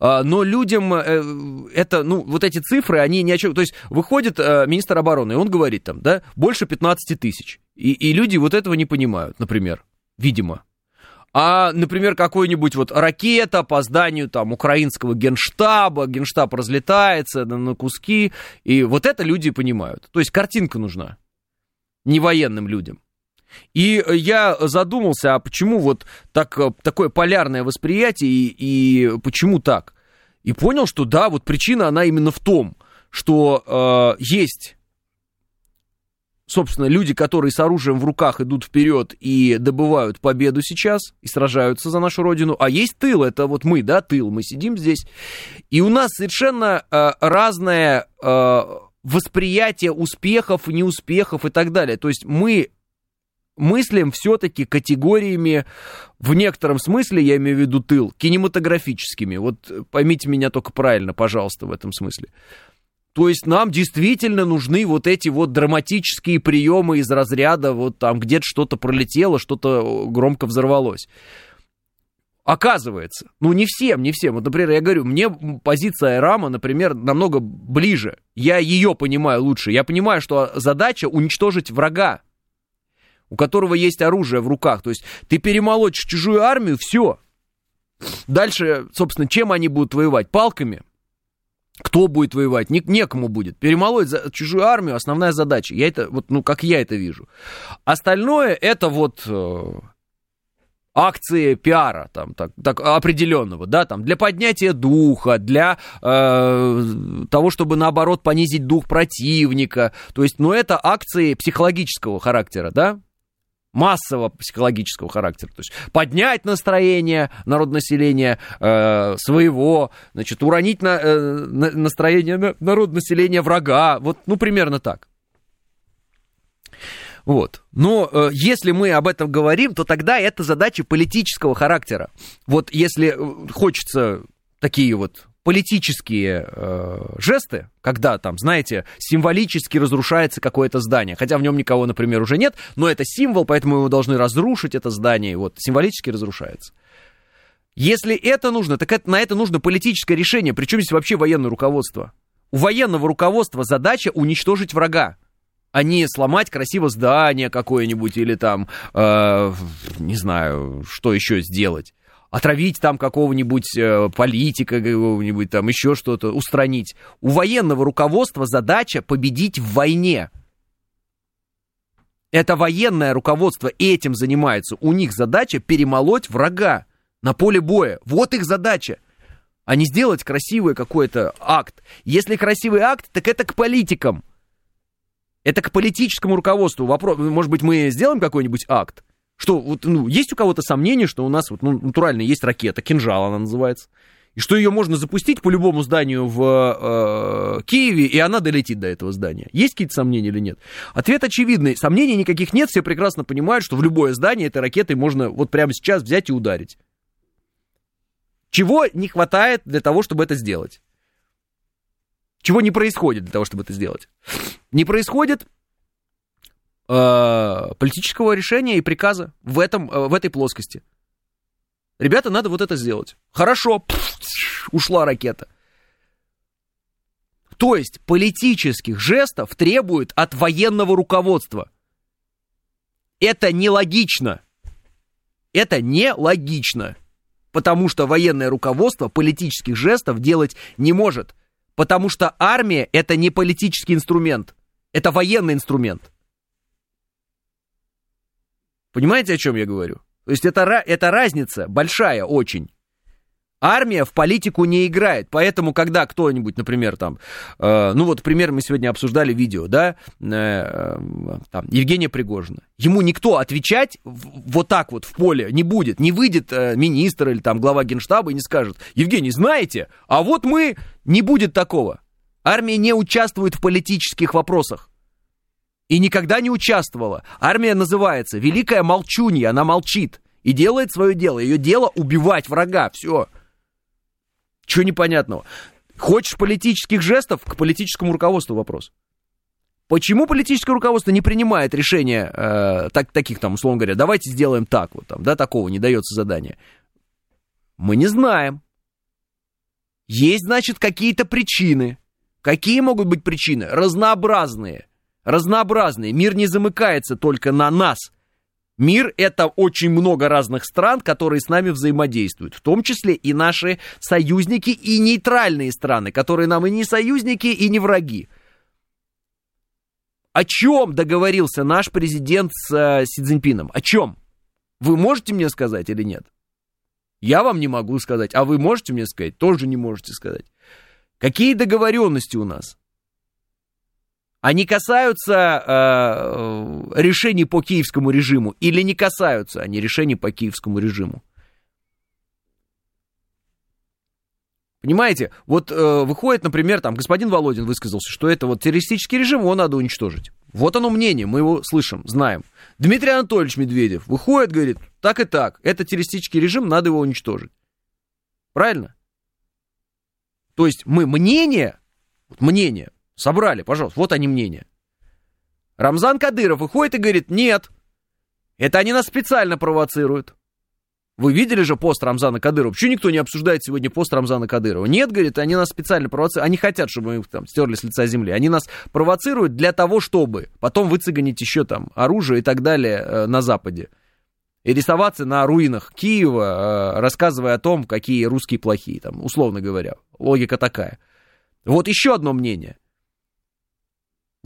А, но людям это, ну, вот эти цифры, они ни о чем... То есть выходит министр обороны, и он говорит там, да, больше 15 тысяч. И, и люди вот этого не понимают, например, видимо. А, например, какой-нибудь вот ракета по зданию там украинского генштаба, генштаб разлетается на, куски, и вот это люди понимают. То есть картинка нужна, не военным людям. И я задумался, а почему вот так, такое полярное восприятие и, и почему так? И понял, что да, вот причина, она именно в том, что э, есть собственно, люди, которые с оружием в руках идут вперед и добывают победу сейчас, и сражаются за нашу родину, а есть тыл, это вот мы, да, тыл, мы сидим здесь, и у нас совершенно э, разное э, восприятие успехов, неуспехов и так далее. То есть мы мыслим все-таки категориями, в некотором смысле, я имею в виду тыл, кинематографическими. Вот поймите меня только правильно, пожалуйста, в этом смысле. То есть нам действительно нужны вот эти вот драматические приемы из разряда, вот там где-то что-то пролетело, что-то громко взорвалось. Оказывается, ну не всем, не всем. Вот, например, я говорю, мне позиция Рама, например, намного ближе. Я ее понимаю лучше. Я понимаю, что задача уничтожить врага, у которого есть оружие в руках. То есть ты перемолочишь чужую армию, все. Дальше, собственно, чем они будут воевать? Палками? Кто будет воевать? Не, некому будет. Перемолоть за чужую армию основная задача. Я это, вот, ну, как я это вижу. Остальное это вот э, акции пиара, там, так, так, определенного, да, там, для поднятия духа, для э, того, чтобы, наоборот, понизить дух противника. То есть, ну, это акции психологического характера, да, массового психологического характера. То есть поднять настроение народонаселения э, своего, значит, уронить на, э, настроение народонаселения врага. Вот, ну, примерно так. Вот. Но э, если мы об этом говорим, то тогда это задача политического характера. Вот если э, хочется такие вот политические э, жесты, когда там, знаете, символически разрушается какое-то здание, хотя в нем никого, например, уже нет, но это символ, поэтому мы должны разрушить это здание, вот символически разрушается. Если это нужно, так это, на это нужно политическое решение, причем здесь вообще военное руководство. У военного руководства задача уничтожить врага, а не сломать красиво здание какое-нибудь или там, э, не знаю, что еще сделать отравить там какого-нибудь э, политика, какого-нибудь там еще что-то, устранить. У военного руководства задача победить в войне. Это военное руководство этим занимается. У них задача перемолоть врага на поле боя. Вот их задача. А не сделать красивый какой-то акт. Если красивый акт, так это к политикам. Это к политическому руководству. Вопрос, может быть, мы сделаем какой-нибудь акт? Что, вот, ну, есть у кого-то сомнение, что у нас вот, ну, натурально есть ракета, кинжал она называется, и что ее можно запустить по любому зданию в э, Киеве, и она долетит до этого здания. Есть какие-то сомнения или нет? Ответ очевидный. Сомнений никаких нет, все прекрасно понимают, что в любое здание этой ракетой можно вот прямо сейчас взять и ударить. Чего не хватает для того, чтобы это сделать? Чего не происходит для того, чтобы это сделать? Не происходит политического решения и приказа в, этом, э, в этой плоскости. Ребята, надо вот это сделать. Хорошо, Пфф, ушла ракета. То есть политических жестов требует от военного руководства. Это нелогично. Это нелогично. Потому что военное руководство политических жестов делать не может. Потому что армия это не политический инструмент. Это военный инструмент. Понимаете, о чем я говорю? То есть это, это разница большая очень. Армия в политику не играет, поэтому, когда кто-нибудь, например, там, э, ну вот, пример, мы сегодня обсуждали видео, да, э, э, там, Евгения Пригожина, ему никто отвечать вот так вот в поле не будет, не выйдет э, министр или там глава генштаба и не скажет, Евгений, знаете, а вот мы, не будет такого. Армия не участвует в политических вопросах. И никогда не участвовала. Армия называется Великая Молчунья, она молчит и делает свое дело. Ее дело убивать врага, все. Чего непонятного? Хочешь политических жестов? К политическому руководству вопрос. Почему политическое руководство не принимает решения э, так, таких там, условно говоря, давайте сделаем так, вот там, да, такого не дается задание? Мы не знаем. Есть, значит, какие-то причины. Какие могут быть причины? Разнообразные. Разнообразные. Мир не замыкается только на нас. Мир — это очень много разных стран, которые с нами взаимодействуют, в том числе и наши союзники и нейтральные страны, которые нам и не союзники, и не враги. О чем договорился наш президент с э, Си Цзиньпином? О чем? Вы можете мне сказать или нет? Я вам не могу сказать. А вы можете мне сказать? Тоже не можете сказать. Какие договоренности у нас? Они касаются э, решений по киевскому режиму или не касаются они решений по киевскому режиму? Понимаете, вот э, выходит, например, там господин Володин высказался, что это вот террористический режим, его надо уничтожить. Вот оно мнение, мы его слышим, знаем. Дмитрий Анатольевич Медведев выходит, говорит, так и так, это террористический режим, надо его уничтожить. Правильно? То есть мы мнение, мнение собрали, пожалуйста, вот они мнения. Рамзан Кадыров выходит и говорит, нет, это они нас специально провоцируют. Вы видели же пост Рамзана Кадырова? Почему никто не обсуждает сегодня пост Рамзана Кадырова? Нет, говорит, они нас специально провоцируют. Они хотят, чтобы мы их там стерли с лица земли. Они нас провоцируют для того, чтобы потом выцегонить еще там оружие и так далее э, на Западе. И рисоваться на руинах Киева, э, рассказывая о том, какие русские плохие, там, условно говоря. Логика такая. Вот еще одно мнение.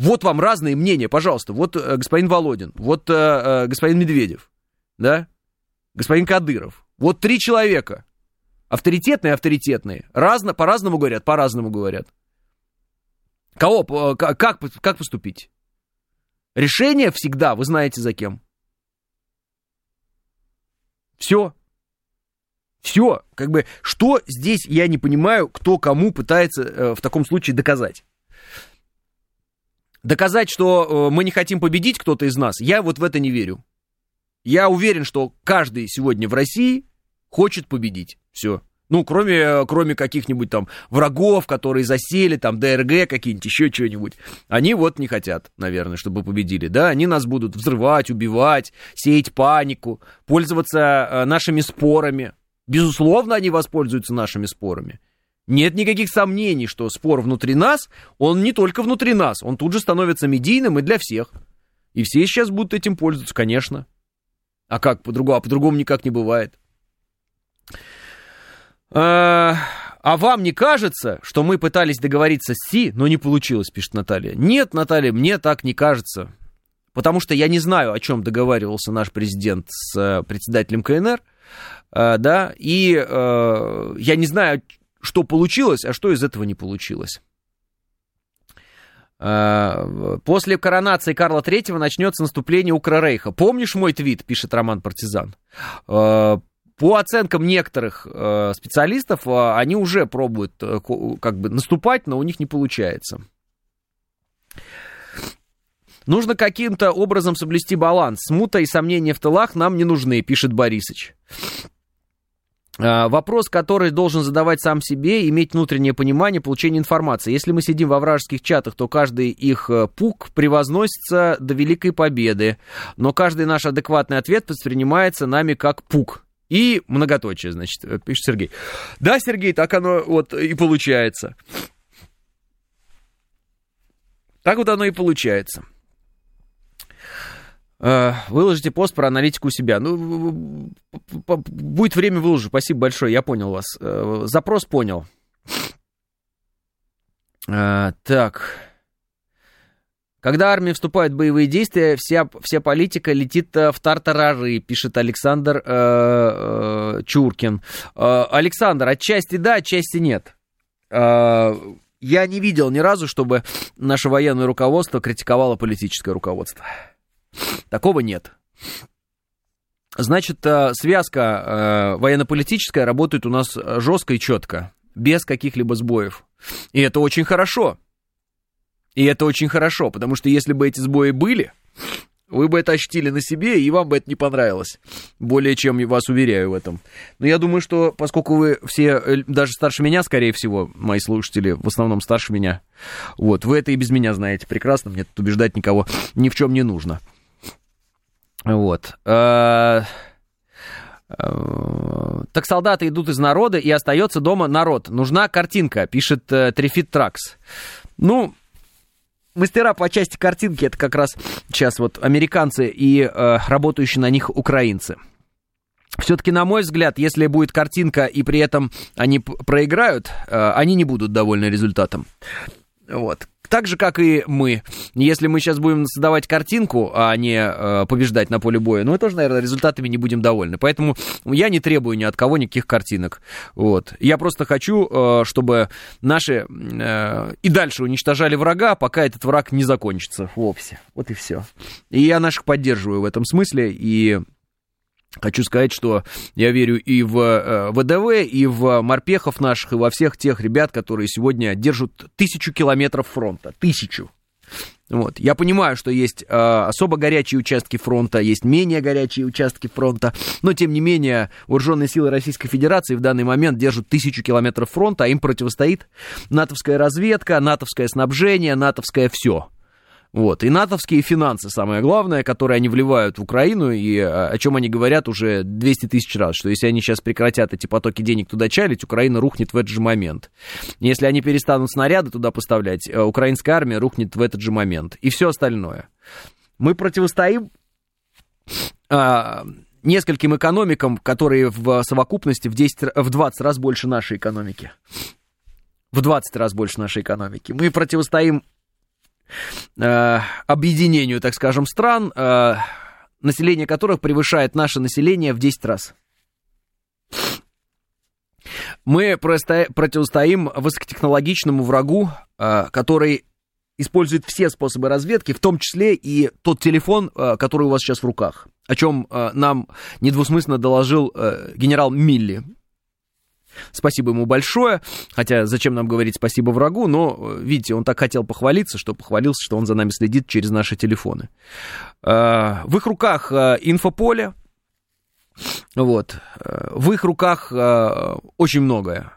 Вот вам разные мнения, пожалуйста. Вот э, господин Володин, вот э, э господин Медведев, да? господин Кадыров. Вот три человека. Авторитетные, авторитетные. Разно, по-разному говорят, по-разному говорят. Кого, как, как поступить? Решение всегда, вы знаете за кем. Все. Все. Как бы, что здесь, я не понимаю, кто кому пытается э, в таком случае доказать. Доказать, что э, мы не хотим победить кто-то из нас, я вот в это не верю. Я уверен, что каждый сегодня в России хочет победить. Все. Ну, кроме, кроме каких-нибудь там врагов, которые засели, там, ДРГ какие-нибудь, еще что-нибудь. Они вот не хотят, наверное, чтобы победили, да? Они нас будут взрывать, убивать, сеять панику, пользоваться э, нашими спорами. Безусловно, они воспользуются нашими спорами. Нет никаких сомнений, что спор внутри нас, он не только внутри нас, он тут же становится медийным и для всех. И все сейчас будут этим пользоваться, конечно. А как по-другому? А по-другому никак не бывает. А, а вам не кажется, что мы пытались договориться с Си, но не получилось, пишет Наталья. Нет, Наталья, мне так не кажется. Потому что я не знаю, о чем договаривался наш президент с э, председателем КНР, э, да, и э, я не знаю, что получилось, а что из этого не получилось. Э, после коронации Карла III начнется наступление Укрорейха. Помнишь мой твит, пишет Роман Партизан? Э, по оценкам некоторых э, специалистов, они уже пробуют как бы наступать, но у них не получается. Нужно каким-то образом соблюсти баланс. Смута и сомнения в тылах нам не нужны, пишет Борисыч. А, вопрос, который должен задавать сам себе, иметь внутреннее понимание получения информации. Если мы сидим во вражеских чатах, то каждый их э, пук превозносится до великой победы. Но каждый наш адекватный ответ воспринимается нами как пук. И многоточие, значит, э, пишет Сергей. Да, Сергей, так оно вот и получается. Так вот оно и получается. Э, выложите пост про аналитику у себя. Ну, будет время выложу. Спасибо большое, я понял вас. Э, запрос понял. Э, так. Когда армия вступает в боевые действия, вся, вся политика летит в тартарары, пишет Александр э, э, Чуркин. Э, Александр, отчасти да, отчасти нет. Э, я не видел ни разу, чтобы наше военное руководство критиковало политическое руководство. Такого нет. Значит, э, связка э, военно-политическая работает у нас жестко и четко, без каких-либо сбоев. И это очень хорошо. И это очень хорошо, потому что если бы эти сбои были, вы бы это ощутили на себе, и вам бы это не понравилось. Более чем я вас уверяю в этом. Но я думаю, что поскольку вы все, э, даже старше меня, скорее всего, мои слушатели, в основном старше меня, вот, вы это и без меня знаете прекрасно, мне тут убеждать никого ни в чем не нужно. Вот. А, а, так солдаты идут из народа, и остается дома народ. Нужна картинка, пишет э, Трифит Тракс. Ну, мастера по части картинки это как раз сейчас вот американцы и э, работающие на них украинцы. Все-таки, на мой взгляд, если будет картинка и при этом они проиграют, э, они не будут довольны результатом. Вот. Так же, как и мы. Если мы сейчас будем создавать картинку, а не э, побеждать на поле боя, ну, мы тоже, наверное, результатами не будем довольны. Поэтому я не требую ни от кого никаких картинок. Вот. Я просто хочу, э, чтобы наши э, и дальше уничтожали врага, пока этот враг не закончится вовсе. Вот и все. И я наших поддерживаю в этом смысле, и Хочу сказать, что я верю и в э, ВДВ, и в морпехов наших, и во всех тех ребят, которые сегодня держат тысячу километров фронта. Тысячу. Вот. Я понимаю, что есть э, особо горячие участки фронта, есть менее горячие участки фронта, но тем не менее вооруженные силы Российской Федерации в данный момент держат тысячу километров фронта, а им противостоит натовская разведка, натовское снабжение, натовское все. Вот. И натовские финансы, самое главное, которые они вливают в Украину, и а, о чем они говорят уже 200 тысяч раз, что если они сейчас прекратят эти потоки денег туда чалить, Украина рухнет в этот же момент. Если они перестанут снаряды туда поставлять, э, украинская армия рухнет в этот же момент. И все остальное. Мы противостоим а, нескольким экономикам, которые в совокупности в, 10, в 20 раз больше нашей экономики. В 20 раз больше нашей экономики. Мы противостоим э, объединению, так скажем, стран, э, население которых превышает наше население в 10 раз. Мы просто противостоим высокотехнологичному врагу, э, который использует все способы разведки, в том числе и тот телефон, э, который у вас сейчас в руках, о чем э, нам недвусмысленно доложил э, генерал Милли, Спасибо ему большое. Хотя зачем нам говорить спасибо врагу, но, э, видите, он так хотел похвалиться, что похвалился, что он за нами следит через наши телефоны. Э, в их руках э, инфополе. Вот. В их руках очень многое.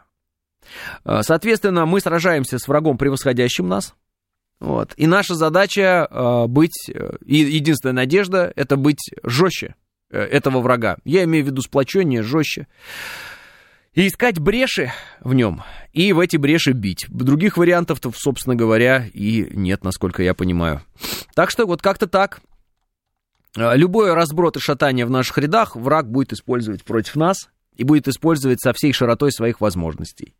Соответственно, мы сражаемся с врагом, превосходящим нас. Вот. И наша задача быть, единственная надежда, это быть жестче этого врага. Я имею в виду сплоченнее, жестче и искать бреши в нем, и в эти бреши бить. Других вариантов-то, собственно говоря, и нет, насколько я понимаю. Так что вот как-то так. А, любой разброд и шатание в наших рядах враг будет использовать против нас и будет использовать со всей широтой своих возможностей.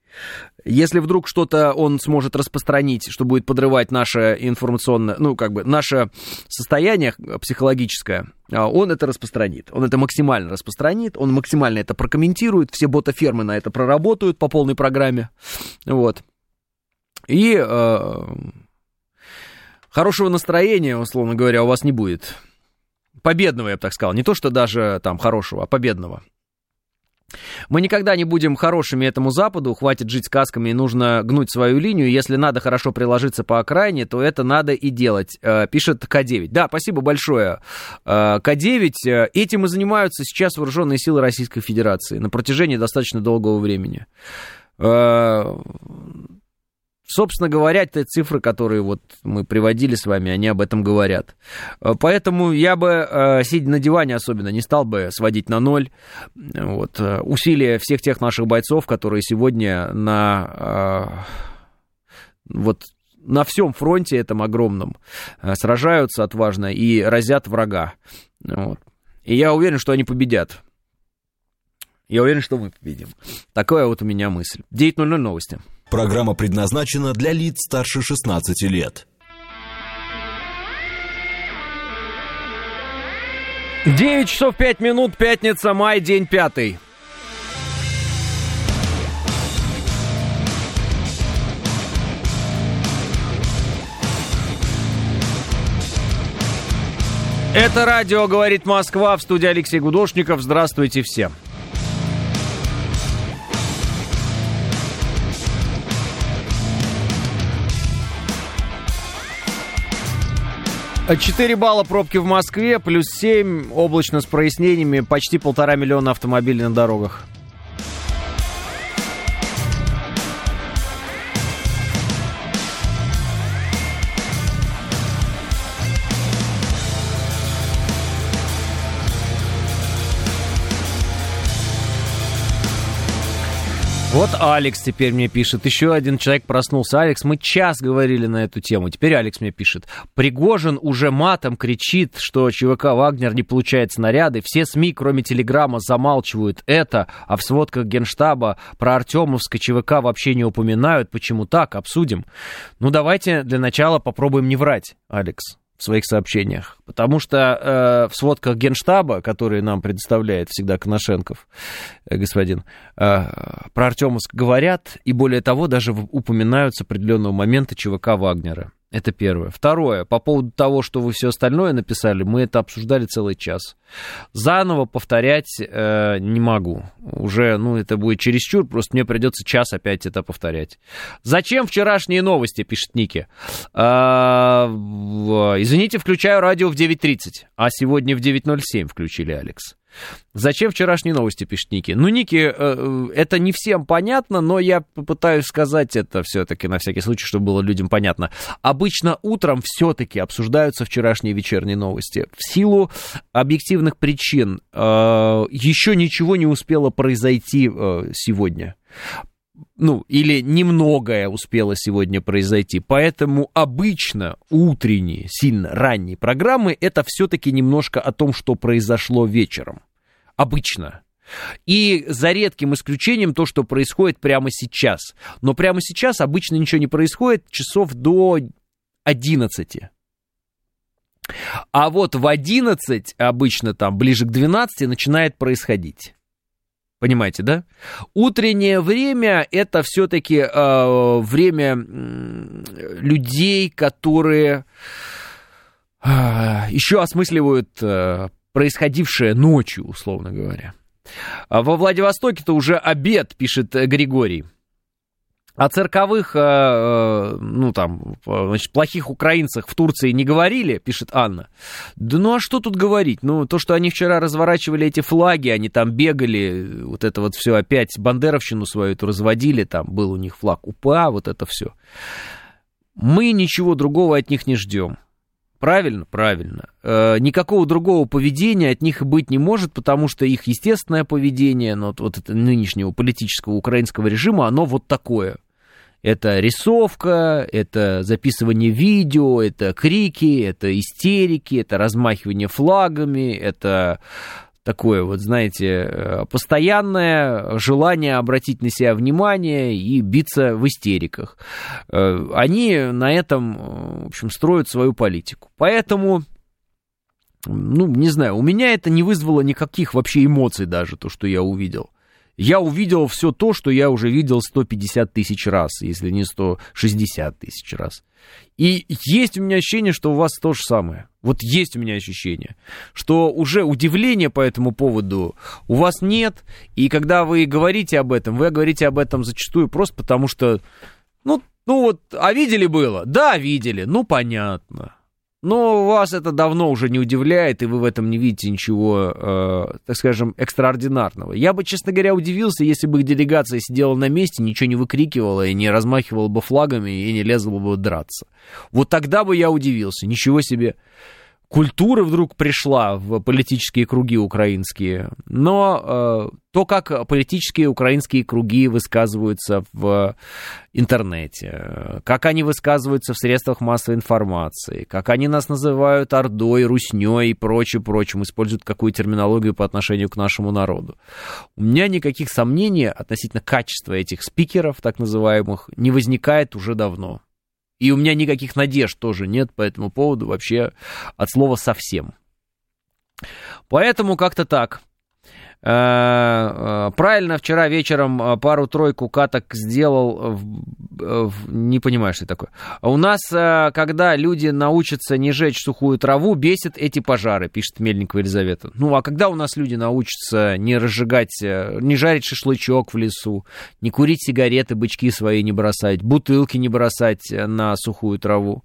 Если вдруг что-то он сможет распространить, что будет подрывать наше информационное, ну, как бы, наше состояние психологическое, а, он это распространит. Он это максимально распространит, он максимально это прокомментирует, все ботафермы на это проработают по полной программе. Вот. И э, хорошего настроения, условно говоря, у вас не будет. Победного, я бы так сказал. Не то, что даже там хорошего, а победного. Мы никогда не будем хорошими этому Западу, хватит жить сказками, нужно гнуть свою линию. Если надо хорошо приложиться по окраине, то это надо и делать, э, пишет К9. Да, спасибо большое, э, К9. Э, этим и занимаются сейчас вооруженные силы Российской Федерации на протяжении достаточно долгого времени. Собственно говоря, те цифры, которые вот мы приводили с вами, они об этом говорят. Э, поэтому я бы, э, сидя на диване особенно, не стал бы сводить на ноль вот, э, усилия всех тех наших бойцов, которые сегодня на, вот, на всем фронте этом огромном сражаются отважно и разят врага. Вот. И я уверен, что они победят. Я уверен, что мы победим. Такая вот у меня мысль. 9.00 новости. Программа предназначена для лиц старше 16 лет. Девять часов пять минут, пятница, май, день пятый. Это радио «Говорит Москва» в студии Алексей Гудошников. Здравствуйте всем. 4 балла пробки в Москве, плюс 7, облачно с прояснениями, почти полтора миллиона автомобилей на дорогах. Вот Алекс теперь мне пишет. Еще один человек проснулся. Алекс, мы час говорили на эту тему. Теперь Алекс мне пишет. Пригожин уже матом кричит, что ЧВК «Вагнер» не получает снаряды. Все СМИ, кроме Телеграма, замалчивают это. А в сводках Генштаба про Артемовск ЧВК вообще не упоминают. Почему так? Обсудим. Ну, давайте для начала попробуем не врать, Алекс в своих сообщениях. Потому что э, в сводках Генштаба, которые нам предоставляет всегда Коношенков, э, господин, э, про Артемовск говорят, и более того, даже упоминаются определенного момента ЧВК Вагнера. Это первое. Второе, по поводу того, что вы все остальное написали, мы это обсуждали целый час. Заново повторять э, не могу. Уже, ну, это будет чересчур, просто мне придется час опять это повторять. Зачем вчерашние новости, пишет Ники. Э, извините, включаю радио в 9.30, а сегодня в 9.07 включили, Алекс. Зачем вчерашние новости, пишет Ники? Ну, Ники, э, э, это не всем понятно, но я попытаюсь сказать это все-таки на всякий случай, чтобы было людям понятно. Обычно утром все-таки обсуждаются вчерашние вечерние новости. В силу объективных причин э, еще ничего не успело произойти сегодня ну, или немногое успело сегодня произойти. Поэтому обычно утренние, сильно ранние программы это все-таки немножко о том, что произошло вечером. Обычно. И за редким исключением то, что происходит прямо сейчас. Но прямо сейчас обычно ничего не происходит часов до 11. А вот в 11, обычно там ближе к 12, начинает происходить. Понимаете, да? Утреннее время это все-таки э, время э, людей, которые э, еще осмысливают э, происходившее ночью, условно говоря. А во Владивостоке-то уже обед, пишет Григорий. О цирковых, э, э, ну там, значит, плохих украинцах в Турции не говорили, пишет Анна. Да ну а что тут говорить? Ну, то, что они вчера разворачивали эти флаги, они там бегали, вот это вот все опять бандеровщину свою эту разводили, там был у них флаг УПА, вот это все. Мы ничего другого от них не ждем. Правильно? Правильно. Э, никакого другого поведения от них быть не может, потому что их естественное поведение, ну, вот, вот это нынешнего политического украинского режима, оно вот такое. Это рисовка, это записывание видео, это крики, это истерики, это размахивание флагами, это такое вот, знаете, э, постоянное желание обратить на себя внимание и биться в истериках. Э, они на этом, э, в общем, строят свою политику. Поэтому ну, не знаю, у меня это не вызвало никаких вообще эмоций даже, то, что я увидел я увидел все то, что я уже видел 150 тысяч раз, если не 160 тысяч раз. И есть у меня ощущение, что у вас то же самое. Вот есть у меня ощущение, что уже удивления по этому поводу у вас нет. И когда вы говорите об этом, вы говорите об этом зачастую просто потому, что, ну, ну вот, а видели было? Да, видели, ну понятно. Но вас это давно уже не удивляет, и вы в этом не видите ничего, э, так скажем, экстраординарного. Я бы, честно говоря, удивился, если бы их делегация сидела на месте, ничего не выкрикивала и не размахивала бы флагами и не лезла бы драться. Вот тогда бы я удивился. Ничего себе культура вдруг пришла в политические круги украинские, но э, то, как политические украинские круги высказываются в интернете, как они высказываются в средствах массовой информации, как они нас называют ордой, русней и прочее, прочим, используют какую терминологию по отношению к нашему народу. У меня никаких сомнений относительно качества этих спикеров, так называемых, не возникает уже давно. И у меня никаких надежд тоже нет по этому поводу вообще от слова совсем. Поэтому как-то так. Э, э, правильно, вчера вечером э, пару-тройку каток сделал, не понимаю, что это такое. У нас, когда люди научатся не жечь сухую траву, бесит эти пожары, пишет Мельникова Елизавета. Ну, а когда у нас люди научатся не разжигать, не жарить шашлычок в лесу, не курить сигареты, бычки свои не бросать, бутылки не бросать на сухую траву,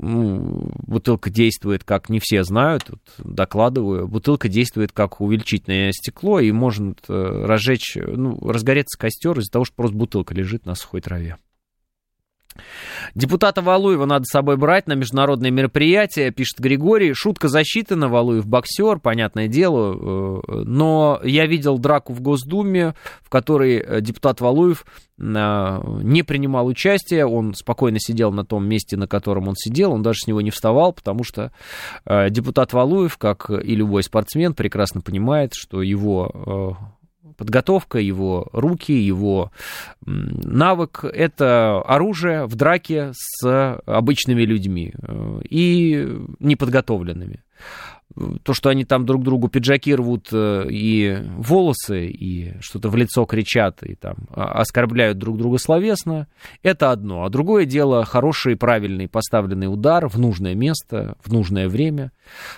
бутылка действует, как не все знают, вот, докладываю, бутылка действует как увеличительное стекло, и может э, разжечь, ну, разгореться костер из-за того, что просто бутылка лежит на сухой траве. Депутата Валуева надо с собой брать на международные мероприятия, пишет Григорий. Шутка засчитана, Валуев боксер, понятное дело. Э, но я видел драку в Госдуме, в которой э, депутат Валуев э, не принимал участие, он спокойно сидел на том месте, на котором он сидел, он даже с него не вставал, потому что депутат Валуев, как и любой спортсмен, прекрасно понимает, что его подготовка, его руки, его навык — это оружие в драке с обычными людьми э, и неподготовленными то, что они там друг другу пиджаки рвут э, и волосы, и что-то в лицо кричат, и там а, оскорбляют друг друга словесно, это одно. А другое дело хороший, правильный поставленный удар в нужное место, в нужное время,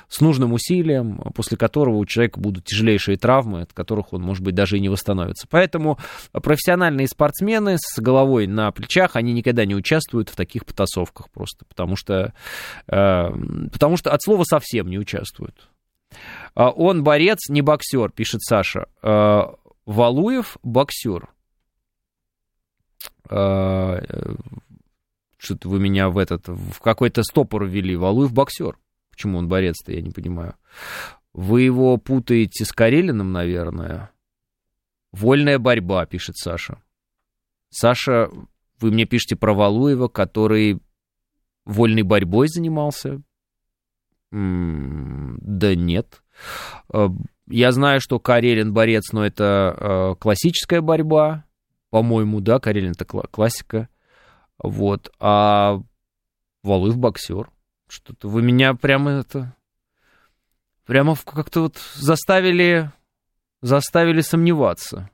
с нужным усилием, после которого у человека будут тяжелейшие травмы, от которых он, может быть, даже и не восстановится. Поэтому профессиональные спортсмены с головой на плечах, они никогда не участвуют в таких потасовках просто, потому что, э, потому что от слова совсем не участвуют участвует. А, он борец, не боксер, пишет Саша. А, Валуев боксер. А, что-то вы меня в этот, в какой-то стопор ввели. Валуев боксер. Почему он борец-то, я не понимаю. Вы его путаете с Карелиным, наверное. Вольная борьба, пишет Саша. Саша, вы мне пишете про Валуева, который вольной борьбой занимался. Да нет. Э, я знаю, что Карелин борец, но это э, классическая борьба. По-моему, да, Карелин это классика. Вот. А Валыв боксер. Что-то вы меня прямо это... Прямо как-то вот заставили... Заставили сомневаться.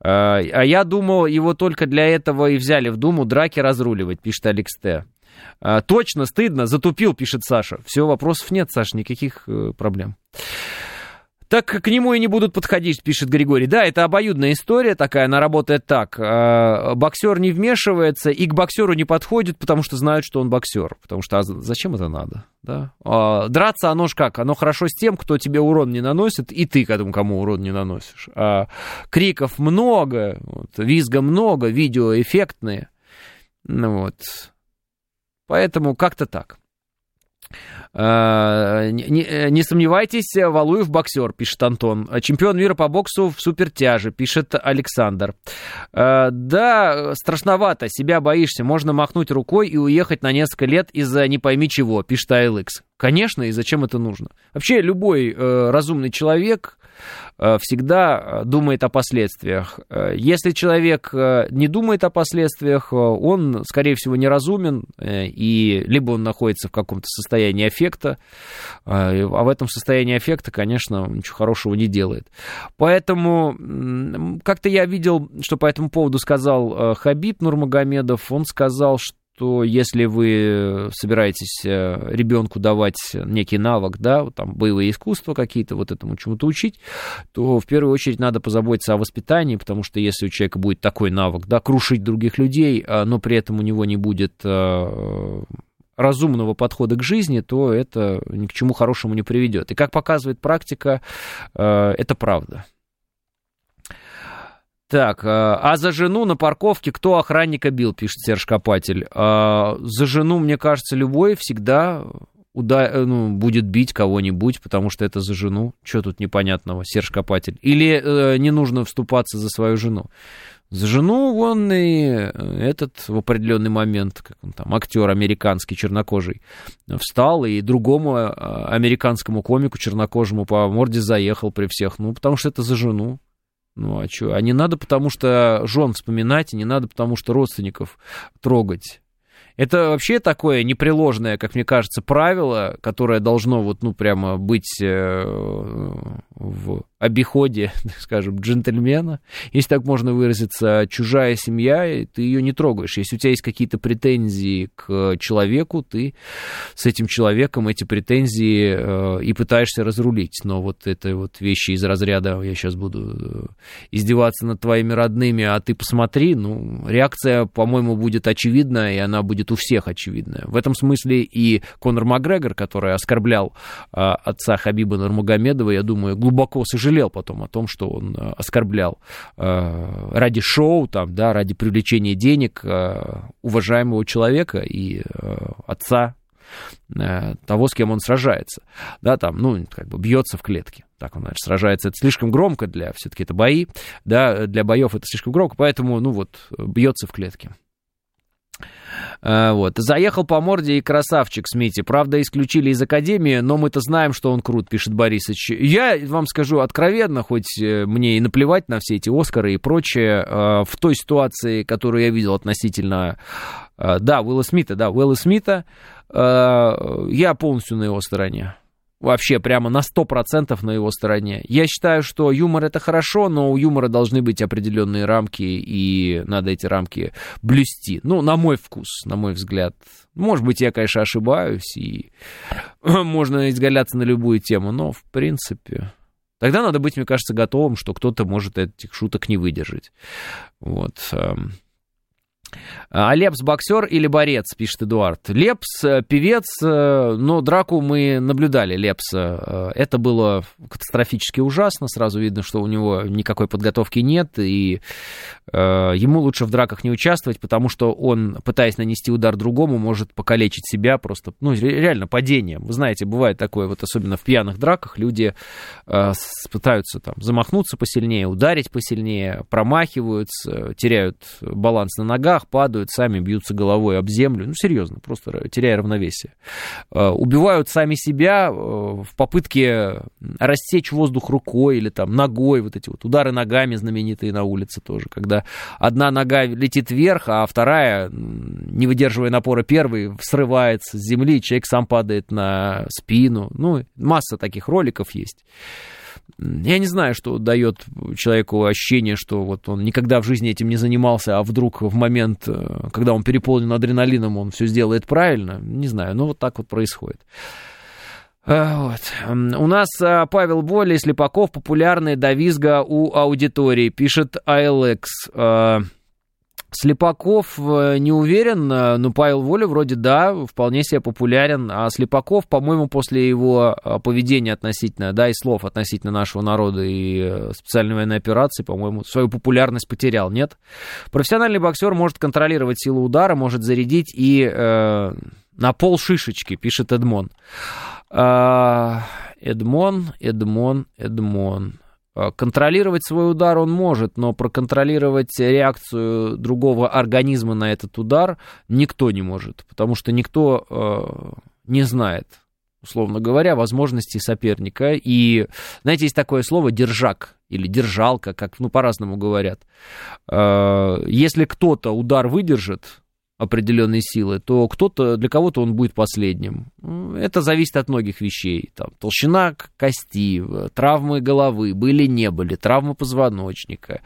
Э, а я думал, его только для этого и взяли в Думу драки разруливать, пишет Алекс Т. А, точно, стыдно, затупил, пишет Саша. Все, вопросов нет, Саша, никаких э, проблем. Так к нему и не будут подходить, пишет Григорий. Да, это обоюдная история такая, она работает так. А, боксер не вмешивается и к боксеру не подходит, потому что знают, что он боксер. Потому что а зачем это надо? Да? А, драться оно ж как? Оно хорошо с тем, кто тебе урон не наносит, и ты к этому кому урон не наносишь. Криков много, визга много, видео эффектные. Ну вот. Поэтому как-то так. А, не, не сомневайтесь, Валуев боксер, пишет Антон. Чемпион мира по боксу в супертяже, пишет Александр. А, да, страшновато, себя боишься. Можно махнуть рукой и уехать на несколько лет из-за не пойми чего, пишет ALX. Конечно, и зачем это нужно? Вообще, любой э, разумный человек Э, всегда э, думает о последствиях. Э, если человек не думает о последствиях, он, скорее всего, неразумен, и либо он находится в каком-то состоянии аффекта, а в этом состоянии аффекта, конечно, ничего хорошего не делает. Поэтому как-то я видел, что по этому поводу сказал Хабиб Нурмагомедов, он сказал, что что если вы собираетесь э, ребенку давать некий навык, да, там боевые искусства какие-то, вот этому чему-то учить, то в первую очередь надо позаботиться о воспитании, потому что если у человека будет такой навык, да, крушить других людей, а, но при этом у него не будет э, разумного подхода к жизни, то это ни к чему хорошему не приведет. И как показывает практика, э, это правда. Так, э, а за жену на парковке кто охранника бил, пишет Серж Копатель. А за жену, мне кажется, любой всегда уда- э, ну, будет бить кого-нибудь, потому что это за жену. Что тут непонятного, Серж Копатель? Или э, не нужно вступаться за свою жену? За жену он и этот в определенный момент, как он там, актер американский, чернокожий, встал и другому американскому комику чернокожему по морде заехал при всех. Ну, потому что это за жену. Ну а что? А не надо потому что жен вспоминать, и не надо потому что родственников трогать. Это вообще такое непреложное, как мне кажется, правило, которое должно вот, ну, прямо быть э, в обиходе, скажем, джентльмена, если так можно выразиться, чужая семья, ты ее не трогаешь. Если у тебя есть какие-то претензии к человеку, ты с этим человеком эти претензии э, и пытаешься разрулить. Но вот это вот вещи из разряда, я сейчас буду э, издеваться над твоими родными, а ты посмотри, ну, реакция, по-моему, будет очевидна, и она будет у всех очевидная. В этом смысле и Конор Макгрегор, который оскорблял э, отца Хабиба Нурмагомедова, я думаю, глубоко сожалеет жалел потом о том, что он э, оскорблял э, ради шоу, там, да, ради привлечения денег э, уважаемого человека и отца того, с кем он сражается. Да, там, ну, как бы бьется в клетке. Так он, значит, сражается. Это слишком громко для, все-таки это бои, да, для боев это слишком громко, поэтому, ну, вот, бьется в клетке. А, вот. Заехал по морде и красавчик Смити. Правда, исключили из Академии, но мы-то знаем, что он крут, пишет Борисович. Я вам скажу откровенно, хоть э, мне и наплевать на все эти Оскары и прочее, а, в той ситуации, которую я видел относительно... Да, Уилла Смита, да, Уилла Смита, я полностью на его стороне вообще прямо на 100% на его стороне. Я считаю, что юмор это хорошо, но у юмора должны быть определенные рамки, и надо эти рамки блюсти. Ну, на мой вкус, на мой взгляд. Может быть, я, конечно, ошибаюсь, и можно изгаляться на любую тему, но, в принципе... Тогда надо быть, мне кажется, готовым, что кто-то может этих шуток не выдержать. Вот. А Лепс боксер или борец, пишет Эдуард. Лепс э, певец, э, но драку мы наблюдали Лепса. Э, это было катастрофически ужасно. Сразу видно, что у него никакой подготовки нет, и ему лучше в драках не участвовать, потому что он, пытаясь нанести удар другому, может покалечить себя просто, ну, реально падением. Вы знаете, бывает такое, вот особенно в пьяных драках, люди пытаются там замахнуться посильнее, ударить посильнее, промахиваются, теряют баланс на ногах, ногах, падают, сами бьются головой об землю. Ну, серьезно, просто теряя равновесие. Э, убивают сами себя э, в попытке рассечь воздух рукой или там ногой, вот эти вот удары ногами знаменитые на улице тоже, когда одна нога летит вверх, а вторая, не выдерживая напора первой, срывается с земли, человек сам падает на спину. Ну, масса таких роликов есть. Я не знаю, что дает человеку ощущение, что вот он никогда в жизни этим не занимался, а вдруг в момент, э, когда он переполнен адреналином, он все сделает правильно. Не знаю, но вот так вот происходит. Э, вот. У нас э, Павел Воля, Слепаков, популярный до визга у аудитории, пишет ALX. Слепаков э, не уверен, э, но Павел Воля вроде да, вполне себе популярен. А Слепаков, по-моему, после его э, поведения относительно, да, и слов относительно нашего народа и специальной военной операции, по-моему, свою популярность потерял, нет? Профессиональный боксер может контролировать силу удара, может зарядить и э, на пол шишечки, пишет Эдмон. Э, Эдмон, Эдмон, Эдмон. Э, контролировать свой удар он может, но проконтролировать реакцию другого организма на этот удар никто не может, потому что никто э, не знает, условно говоря, возможностей соперника. И, знаете, есть такое слово «держак» или «держалка», как ну, по-разному говорят. Э, если кто-то удар выдержит, определенной силы, то кто-то, для кого-то он будет последним. Это зависит от многих вещей. Там, толщина кости, травмы головы, были, не были, травмы позвоночника,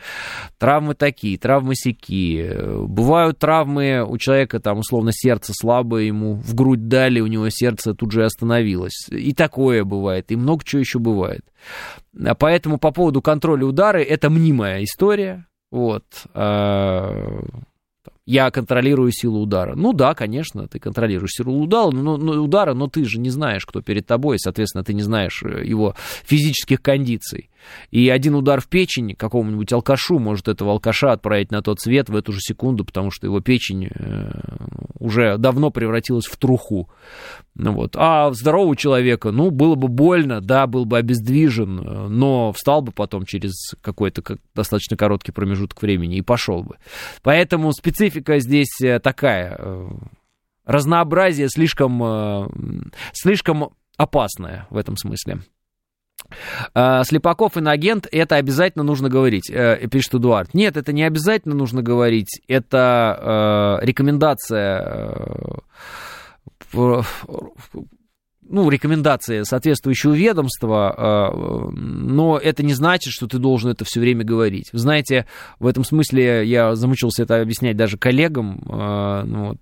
травмы такие, травмы сякие. Бывают травмы у человека, там, условно, сердце слабое, ему в грудь дали, у него сердце тут же остановилось. И такое бывает, и много чего еще бывает. Поэтому по поводу контроля удара, это мнимая история. Вот. Я контролирую силу удара. Ну да, конечно, ты контролируешь силу удара но, но, удара, но ты же не знаешь, кто перед тобой, и, соответственно, ты не знаешь э, его физических кондиций. И один удар в печень какому-нибудь алкашу может этого алкаша отправить на тот свет в эту же секунду, потому что его печень э, уже давно превратилась в труху. Ну вот. А здорового человека, ну, было бы больно, да, был бы обездвижен, э, но встал бы потом через какой-то достаточно короткий промежуток времени и пошел бы. Поэтому специфика здесь э, такая. Разнообразие слишком, слишком опасное в этом смысле. А, Слепаков инагент, это обязательно нужно говорить, э, пишет Эдуард. Нет, это не обязательно нужно говорить, это э, рекомендация э, ну, рекомендации соответствующего ведомства, но это не значит, что ты должен это все время говорить. Знаете, в этом смысле я замучился это объяснять даже коллегам. Ну, вот.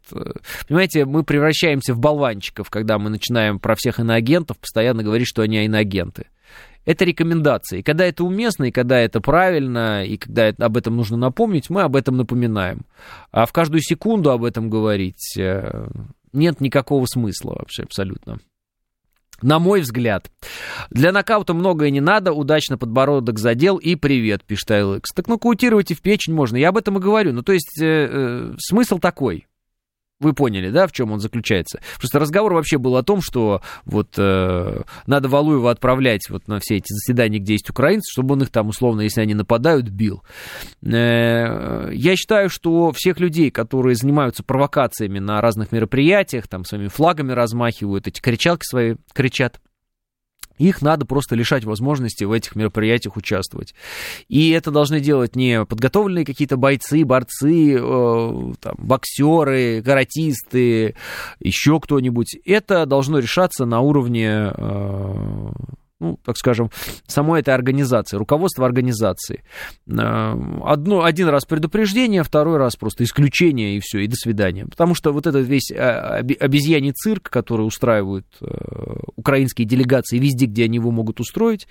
Понимаете, мы превращаемся в болванчиков, когда мы начинаем про всех иноагентов постоянно говорить, что они иноагенты. Это рекомендации. Когда это уместно, и когда это правильно, и когда об этом нужно напомнить, мы об этом напоминаем. А в каждую секунду об этом говорить э, нет никакого смысла вообще абсолютно. На мой взгляд. Для нокаута многое не надо, удачно подбородок задел и привет, пишет ILX. Так нокаутировать и в печень можно, я об этом и говорю. Ну, то есть, э, э, смысл такой. Вы поняли, да, в чем он заключается? Просто разговор вообще был о том, что вот э, надо Валуева отправлять вот на все эти заседания, где есть украинцы, чтобы он их там, условно, если они нападают, бил. Э, я считаю, что всех людей, которые занимаются провокациями на разных мероприятиях, там своими флагами размахивают, эти кричалки свои кричат, их надо просто лишать возможности в этих мероприятиях участвовать. И это должны делать не подготовленные какие-то бойцы, борцы, э, там, боксеры, каратисты, еще кто-нибудь. Это должно решаться на уровне э, ну, так скажем, самой этой организации, руководство организации. Э, одно, один раз предупреждение, второй раз просто исключение и все, и до свидания. Потому что вот этот весь э, обезьяний цирк, который устраивают э, украинские делегации везде, где они его могут устроить,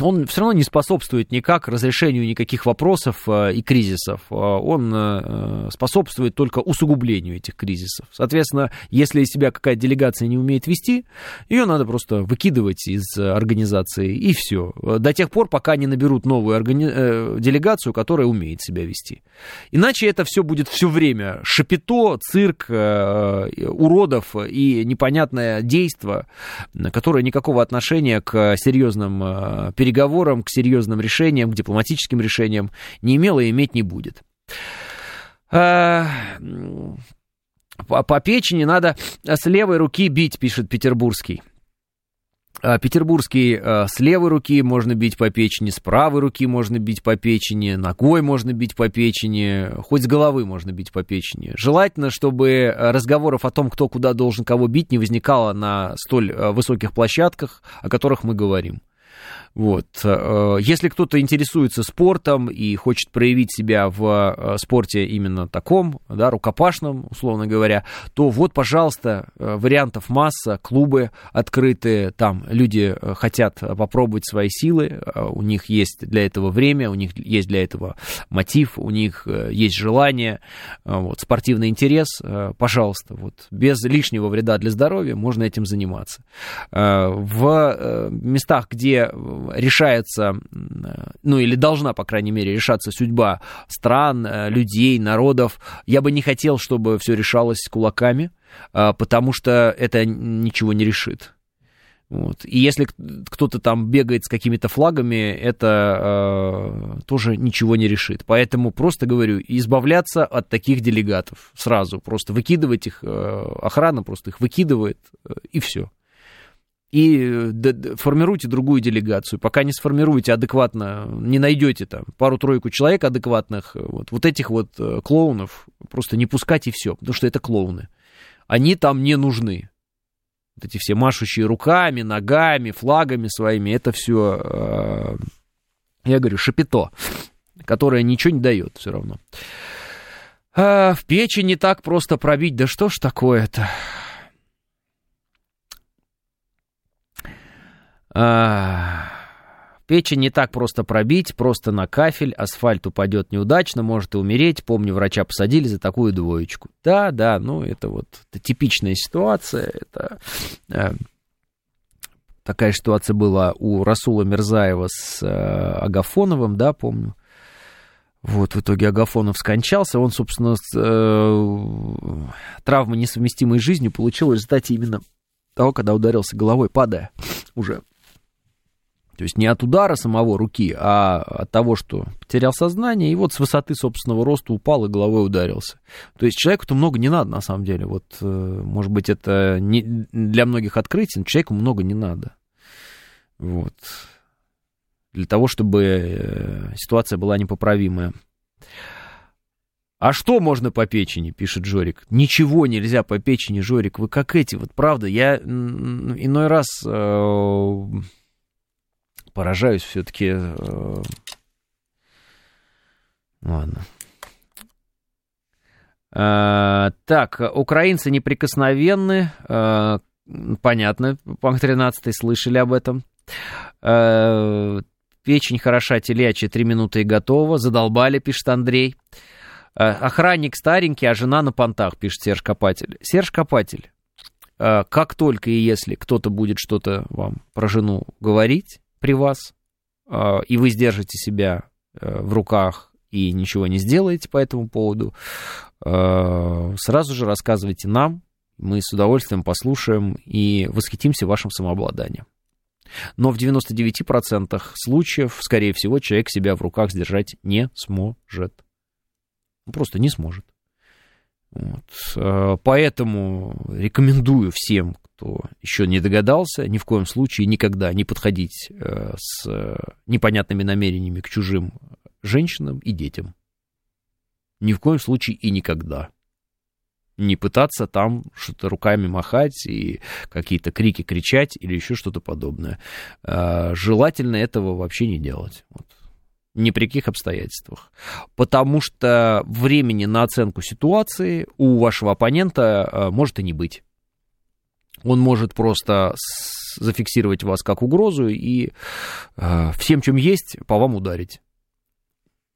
он все равно не способствует никак разрешению никаких вопросов э, и кризисов. Э, он э, способствует только усугублению этих кризисов. Соответственно, если себя какая-то делегация не умеет вести, ее надо просто выкидывать из организации, и все. До тех пор, пока не наберут новую органи... делегацию, которая умеет себя вести. Иначе это все будет все время шапито, цирк, уродов и непонятное действо, которое никакого отношения к серьезным переговорам переговорам, к серьезным решениям, к дипломатическим решениям не имела и иметь не будет. А, по, по печени надо с левой руки бить, пишет Петербургский. А, Петербургский а, с левой руки можно бить по печени, с правой руки можно бить по печени, ногой можно бить по печени, хоть с головы можно бить по печени. Желательно, чтобы разговоров о том, кто куда должен кого бить, не возникало на столь высоких площадках, о которых мы говорим. Вот. Э, если кто-то интересуется спортом и хочет проявить себя в э, спорте именно таком, да, рукопашном, условно говоря, то вот, пожалуйста, э, вариантов масса, клубы открыты, там люди хотят попробовать свои силы, у них есть для этого время, у них есть для этого мотив, у них есть желание, вот, спортивный интерес, пожалуйста, вот, без лишнего вреда для здоровья можно этим заниматься. В местах, где решается, ну или должна, по крайней мере, решаться судьба стран, э, людей, народов. Я бы не хотел, чтобы все решалось кулаками, а, потому что это ничего не решит. Вот. И если кто-то там бегает с какими-то флагами, это э, тоже ничего не решит. Поэтому просто говорю, избавляться от таких делегатов сразу. Просто выкидывать их, э, охрана просто их выкидывает, э, и все и э, формируйте другую делегацию. Пока не сформируете адекватно, не найдете там пару-тройку человек адекватных, э, вот, вот этих вот э, клоунов просто не пускать и все, потому что это клоуны. Они там не нужны. Вот эти все машущие руками, ногами, флагами своими, это все, я говорю, шапито, которое ничего не дает все равно. А, в печи не так просто пробить, да что ж такое-то? А, печень не так просто пробить, просто на кафель, асфальт упадет неудачно, может и умереть. Помню, врача посадили за такую двоечку. Да, да, ну это вот это типичная ситуация. Это э, такая ситуация была у Расула Мирзаева с э, Агафоновым, да, помню. Вот, в итоге Агафонов скончался. Он, собственно, с, э, травмы, несовместимой жизнью, получил в результате именно того, когда ударился головой, падая уже то есть не от удара самого руки, а от того, что потерял сознание, и вот с высоты собственного роста упал и головой ударился. То есть человеку-то много не надо, на самом деле. Вот, э, может быть, это не для многих открытие, но человеку много не надо. Вот. Для того, чтобы э, ситуация была непоправимая. А что можно по печени, пишет Жорик. Ничего нельзя по печени, Жорик. Вы как эти, вот правда, я иной раз э, поражаюсь все-таки. Э, ладно. Э, так, украинцы неприкосновенны. Э, понятно, панк 13 слышали об этом. Печень хороша, телячья, три минуты и готово. Задолбали, пишет Андрей. Охранник старенький, а жена на понтах, пишет Серж Копатель. Серж Копатель, как только и если кто-то будет что-то вам про жену говорить при вас, э, и вы сдержите себя в руках и ничего не сделаете по этому поводу, сразу же рассказывайте нам, мы с удовольствием послушаем и восхитимся вашим самообладанием. Но в 99% случаев, скорее всего, человек себя в руках сдержать не сможет. Он просто не сможет. Вот. Э, поэтому рекомендую всем, кто еще не догадался, ни в коем случае никогда не подходить э, с непонятными намерениями к чужим женщинам и детям. Ни в коем случае и никогда. Не пытаться там что-то руками махать и какие-то крики кричать или еще что-то подобное. Э, желательно этого вообще не делать. Вот ни при каких обстоятельствах. Потому что времени на оценку ситуации у вашего оппонента э, может и не быть. Он может просто зафиксировать вас как угрозу и э, всем, чем есть, по вам ударить.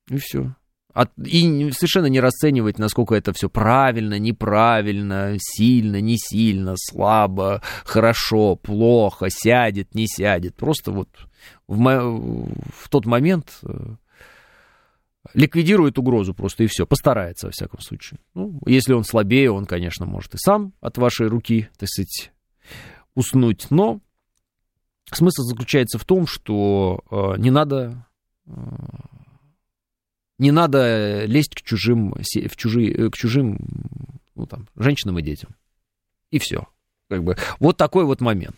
И все. От, и совершенно не расценивать, насколько это все правильно, неправильно, сильно, не сильно, слабо, хорошо, плохо, сядет, не сядет. Просто вот в, в тот момент э, ликвидирует угрозу просто и все, постарается во всяком случае. Ну, если он слабее, он, конечно, может и сам от вашей руки, так сказать, уснуть, но смысл заключается в том, что э, не надо э, не надо лезть к чужим, в чужие, э, к чужим ну, там, женщинам и детям. И все. Как бы, вот такой вот момент.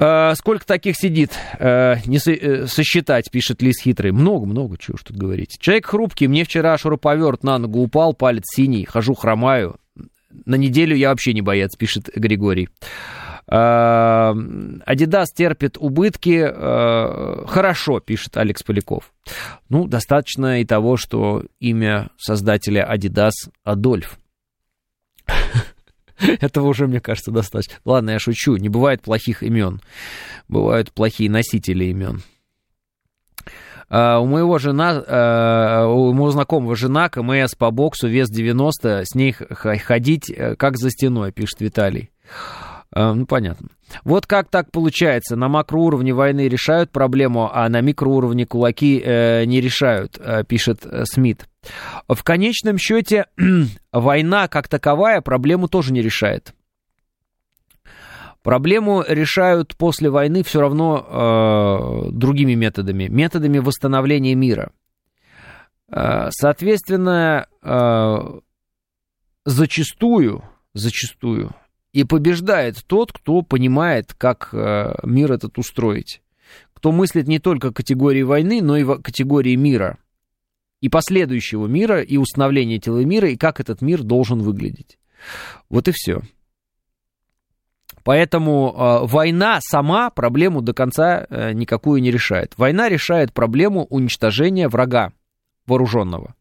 А, сколько таких сидит? А, не э, сосчитать, пишет Лис Хитрый. Много-много, чего уж тут говорить. Человек хрупкий, мне вчера шуруповерт на ногу упал, палец синий, хожу, хромаю. На неделю я вообще не боец, пишет Григорий. Адидас терпит убытки. Хорошо, пишет Алекс Поляков. Ну, достаточно и того, что имя создателя Адидас Адольф. Этого уже, мне кажется, достаточно. Ладно, я шучу. Не бывает плохих имен. Бывают плохие носители имен. Uh, у моего жена, uh, у моего знакомого жена, КМС по боксу, вес 90, с ней ходить э, как за стеной, пишет Виталий. Uh, ну, понятно. Вот как так получается? На макроуровне войны решают проблему, а на микроуровне кулаки э, не решают, э, пишет э, Смит. В конечном счете, война как таковая проблему тоже не решает. Проблему решают после войны все равно э, другими методами, методами восстановления мира. Э, соответственно, э, зачастую, зачастую и побеждает тот, кто понимает, как э, мир этот устроить. Кто мыслит не только категории войны, но и категории мира. И последующего мира, и установления этого мира, и как этот мир должен выглядеть. Вот и все. Поэтому э, война сама проблему до конца э, никакую не решает. Война решает проблему уничтожения врага вооруженного.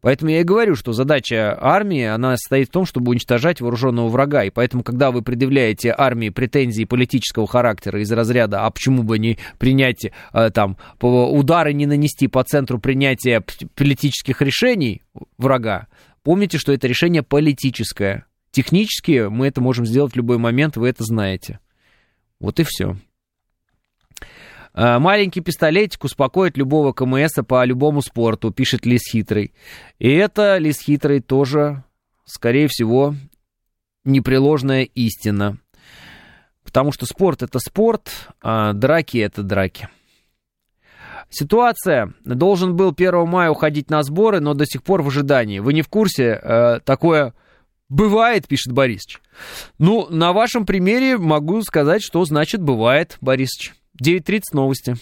Поэтому я и говорю, что задача армии, она состоит в том, чтобы уничтожать вооруженного врага. И поэтому, когда вы предъявляете армии претензии политического характера из разряда, а почему бы не принять э, там удары не нанести по центру принятия политических решений врага, помните, что это решение политическое. Технически мы это можем сделать в любой момент, вы это знаете. Вот и все. Э, маленький пистолетик успокоит любого КМСа по любому спорту, пишет Лис Хитрый. И это, Лис Хитрый, тоже, скорее всего, непреложная истина. Потому что спорт это спорт, а драки это драки. Ситуация. Должен был 1 мая уходить на сборы, но до сих пор в ожидании. Вы не в курсе? Э, такое Бывает, пишет Борисович. Ну, на вашем примере могу сказать, что значит бывает, Борисович. 9.30 новости.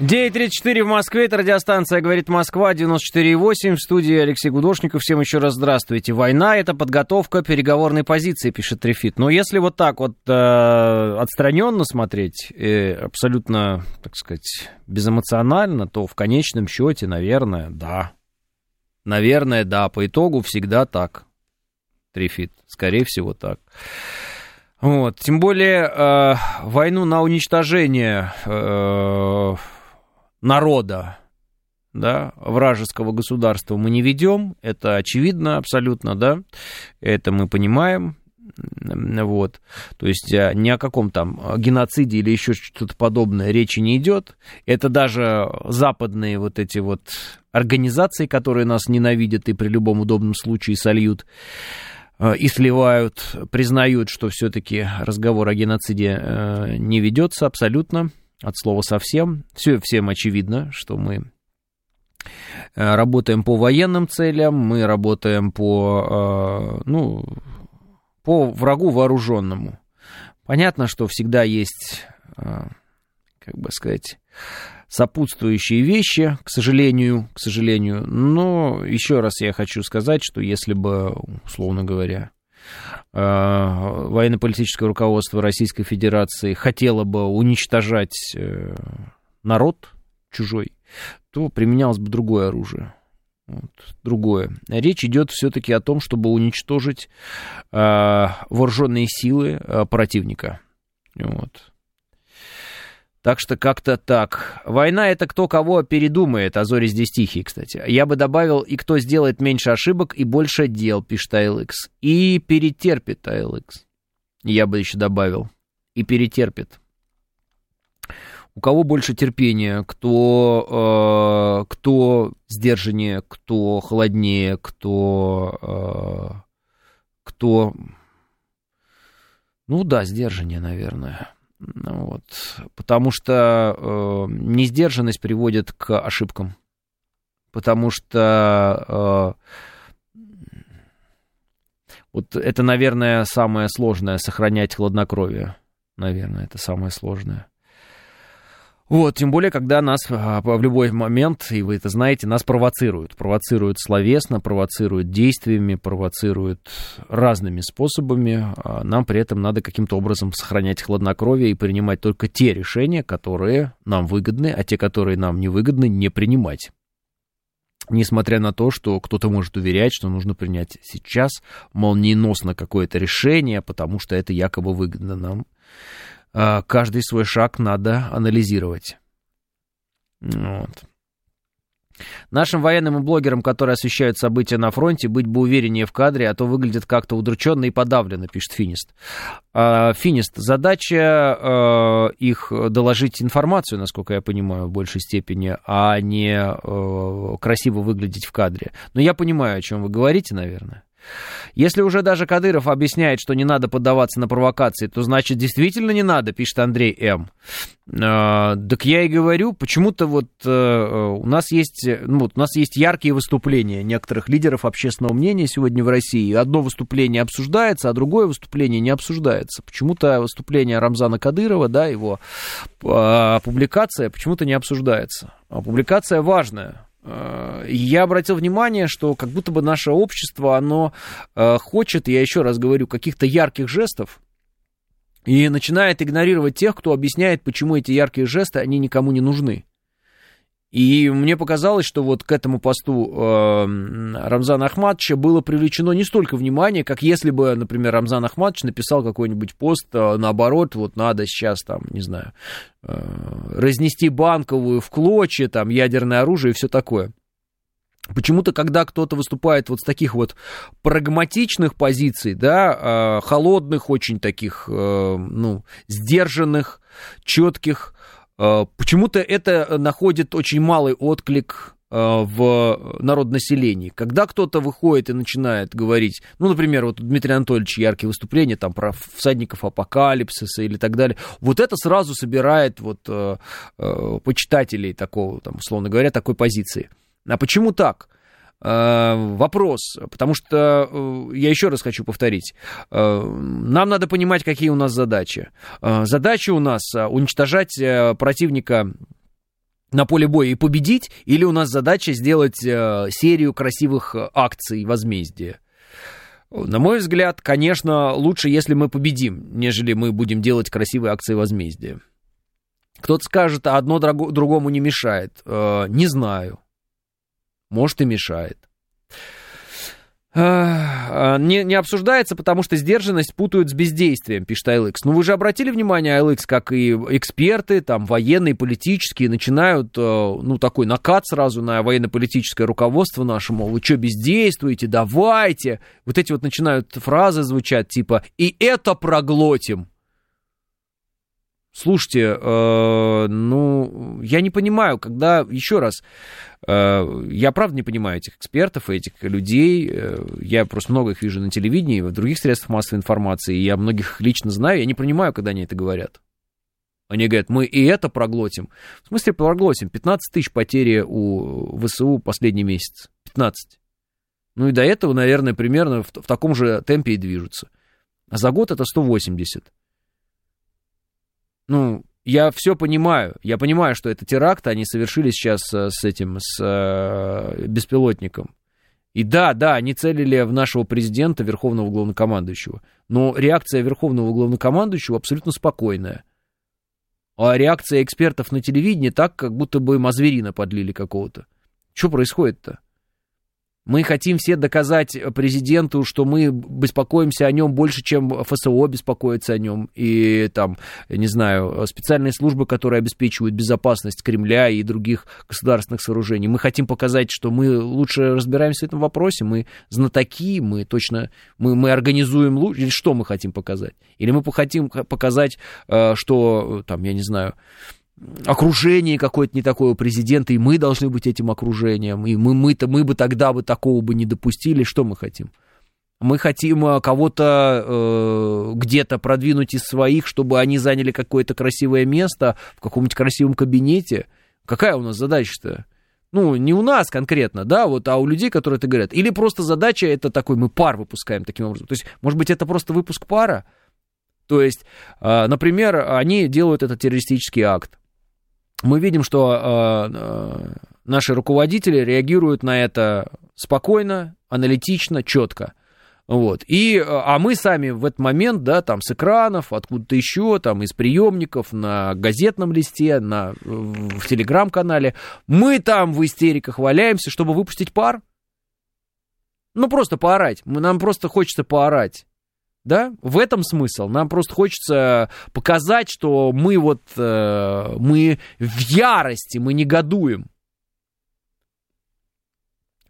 9.34 в Москве, это радиостанция «Говорит Москва», 94.8, в студии Алексей Гудошников. Всем еще раз здравствуйте. Война – это подготовка переговорной позиции, пишет Трефит. Но если вот так вот э, отстраненно смотреть, э, абсолютно, так сказать, безэмоционально, то в конечном счете, наверное, да. Наверное, да, по итогу всегда так. Трефит, скорее всего, так. Вот. Тем более э, войну на уничтожение э, народа, да, вражеского государства мы не ведем, это очевидно абсолютно, да, это мы понимаем, вот, то есть а, ни о каком там геноциде или еще что-то подобное речи не идет, это даже западные вот эти вот организации, которые нас ненавидят и при любом удобном случае сольют, и сливают, признают, что все-таки разговор о геноциде э, не ведется абсолютно, от слова совсем. Все всем очевидно, что мы э, работаем по военным целям, мы работаем по, э, ну, по врагу вооруженному. Понятно, что всегда есть, э, как бы сказать, сопутствующие вещи, к сожалению, к сожалению. Но еще раз я хочу сказать, что если бы, условно говоря, Э, военно-политическое руководство Российской Федерации хотело бы уничтожать э, народ чужой, то применялось бы другое оружие. Вот, другое. Речь идет все-таки о том, чтобы уничтожить э, вооруженные силы э, противника. Вот. Так что как-то так. Война это кто кого передумает, а зори здесь тихие, кстати. Я бы добавил, и кто сделает меньше ошибок и больше дел, пишет ALX. И перетерпит ALX. Я бы еще добавил. И перетерпит. У кого больше терпения, кто, э, кто сдержаннее, кто холоднее, кто, э, кто, ну да, сдержаннее, наверное. Вот. Потому что э, несдержанность приводит к ошибкам. Потому что э, вот это, наверное, самое сложное сохранять хладнокровие. Наверное, это самое сложное. Вот, тем более, когда нас а, в любой момент, и вы это знаете, нас провоцируют. Провоцируют словесно, провоцируют действиями, провоцируют разными способами. А нам при этом надо каким-то образом сохранять хладнокровие и принимать только те решения, которые нам выгодны, а те, которые нам невыгодны, не принимать. Несмотря на то, что кто-то может уверять, что нужно принять сейчас молниеносно какое-то решение, потому что это якобы выгодно нам. А, каждый свой шаг надо анализировать. Вот. Нашим военным и блогерам, которые освещают события на фронте, быть бы увереннее в кадре, а то выглядит как-то удрученно и подавленно, пишет Финист. А, Финист, задача э, их доложить информацию, насколько я понимаю, в большей степени, а не э, красиво выглядеть в кадре. Но я понимаю, о чем вы говорите, наверное. Если уже даже Кадыров объясняет, что не надо поддаваться на провокации, то значит действительно не надо, пишет Андрей М. А, так я и говорю, почему-то вот а, у нас есть, ну, вот у нас есть яркие выступления некоторых лидеров общественного мнения сегодня в России. Одно выступление обсуждается, а другое выступление не обсуждается. Почему-то выступление Рамзана Кадырова, да, его а, публикация почему-то не обсуждается. А публикация важная. Э, я обратил внимание, что как будто бы наше общество, оно э, хочет, я еще раз говорю, каких-то ярких жестов, и начинает игнорировать тех, кто объясняет, почему эти яркие жесты, они никому не нужны. И мне показалось, что вот к этому посту э, Рамзана Ахматовича было привлечено не столько внимания, как если бы, например, Рамзан Ахматович написал какой-нибудь пост, э, наоборот, вот надо сейчас там, не знаю, э, разнести банковую в клочья, там, ядерное оружие и все такое. Почему-то, когда кто-то выступает вот с таких вот прагматичных позиций, да, э, холодных, очень таких, э, ну, сдержанных, четких, почему-то это находит очень малый отклик э, в народонаселении. Когда кто-то выходит и начинает говорить, ну, например, вот у Дмитрия Анатольевича яркие выступления там про всадников апокалипсиса или так далее, вот это сразу собирает вот э, почитателей такого, там, условно говоря, такой позиции. А почему так? Э, вопрос, потому что, э, я еще раз хочу повторить, э, нам надо понимать, какие у нас задачи. Задача у нас уничтожать противника на поле боя и победить, или у нас задача сделать серию красивых акций возмездия? На мой взгляд, конечно, лучше, если мы победим, нежели мы будем делать красивые акции возмездия. Кто-то скажет, а одно другому не мешает. Не знаю может и мешает. Не, не обсуждается, потому что сдержанность путают с бездействием, пишет ILX. Ну, вы же обратили внимание, ILX, как и эксперты, там, военные, политические, начинают, э, ну, такой накат сразу на военно-политическое руководство наше, мол, вы что, бездействуете, давайте. Вот эти вот начинают фразы звучать, типа, и это проглотим. Слушайте, э, ну, я не понимаю, когда, еще раз, э, я правда не понимаю этих экспертов, этих людей, э, я просто много их вижу на телевидении, в других средствах массовой информации, я многих лично знаю, я не понимаю, когда они это говорят. Они говорят, мы и это проглотим. В смысле проглотим? 15 тысяч потери у ВСУ последний месяц. 15. Ну и до этого, наверное, примерно в, в таком же темпе и движутся. А за год это 180 ну, я все понимаю. Я понимаю, что это теракт, они совершили сейчас э, с этим, с э, беспилотником. И да, да, они целили в нашего президента, верховного главнокомандующего. Но реакция верховного главнокомандующего абсолютно спокойная. А реакция экспертов на телевидении так, как будто бы мазверина подлили какого-то. Что происходит-то? Мы хотим все доказать президенту, что мы беспокоимся о нем больше, чем ФСО беспокоится о нем. И там, не знаю, специальные службы, которые обеспечивают безопасность Кремля и других государственных сооружений. Мы хотим показать, что мы лучше разбираемся в этом вопросе, мы знатоки, мы точно, мы, мы организуем лучше. Или что мы хотим показать? Или мы хотим показать, э, что, там, я не знаю, окружение какое-то не такое у президента, и мы должны быть этим окружением, и мы, мы-то, мы бы тогда бы такого бы не допустили, что мы хотим? Мы хотим э, кого-то э, где-то продвинуть из своих, чтобы они заняли какое-то красивое место в каком-нибудь красивом кабинете. Какая у нас задача-то? Ну, не у нас конкретно, да, вот, а у людей, которые это говорят. Или просто задача это такой, мы пар выпускаем таким образом. То есть, может быть, это просто выпуск пара? То есть, э, например, они делают этот террористический акт мы видим, что э, э, наши руководители реагируют на это спокойно, аналитично, четко. Вот. И, э, а мы сами в этот момент, да, там с экранов, откуда-то еще, там из приемников, на газетном листе, на, в телеграм-канале, мы там в истериках валяемся, чтобы выпустить пар. Ну, просто поорать. Нам просто хочется поорать. Да, в этом смысл. Нам просто хочется показать, что мы вот, э, мы в ярости, мы негодуем.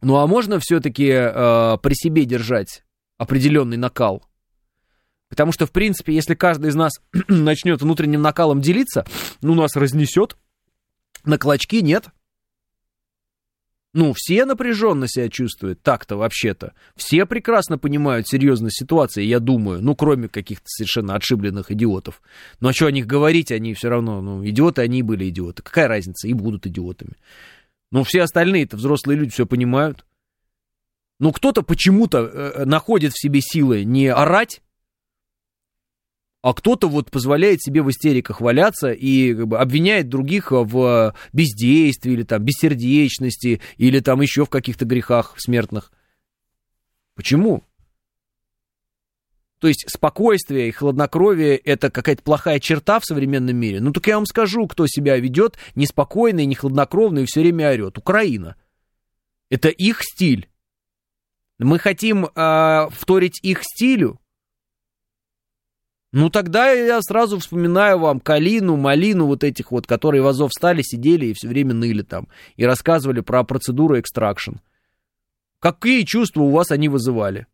Ну а можно все-таки э, при себе держать определенный накал? Потому что, в принципе, если каждый из нас начнет внутренним накалом делиться, ну, нас разнесет. На клочки нет. Ну, все напряженно себя чувствуют, так-то вообще-то. Все прекрасно понимают серьезность ситуации, я думаю, ну, кроме каких-то совершенно отшибленных идиотов. Но а что о них говорить, они все равно, ну, идиоты они были идиоты. Какая разница, и будут идиотами. Но все остальные-то взрослые люди все понимают. Ну, кто-то почему-то э, находит в себе силы не орать, а кто-то вот позволяет себе в истериках валяться и как бы, обвиняет других в бездействии или там бессердечности или там еще в каких-то грехах смертных. Почему? То есть спокойствие и хладнокровие это какая-то плохая черта в современном мире. Ну так я вам скажу, кто себя ведет неспокойно и не хладнокровно и все время орет. Украина. Это их стиль. Мы хотим э, вторить их стилю. Ну, тогда я сразу вспоминаю вам Калину, Малину, вот этих вот, которые в Азов стали, сидели и все время ныли там. И рассказывали про процедуру экстракшн. Какие чувства у вас они вызывали?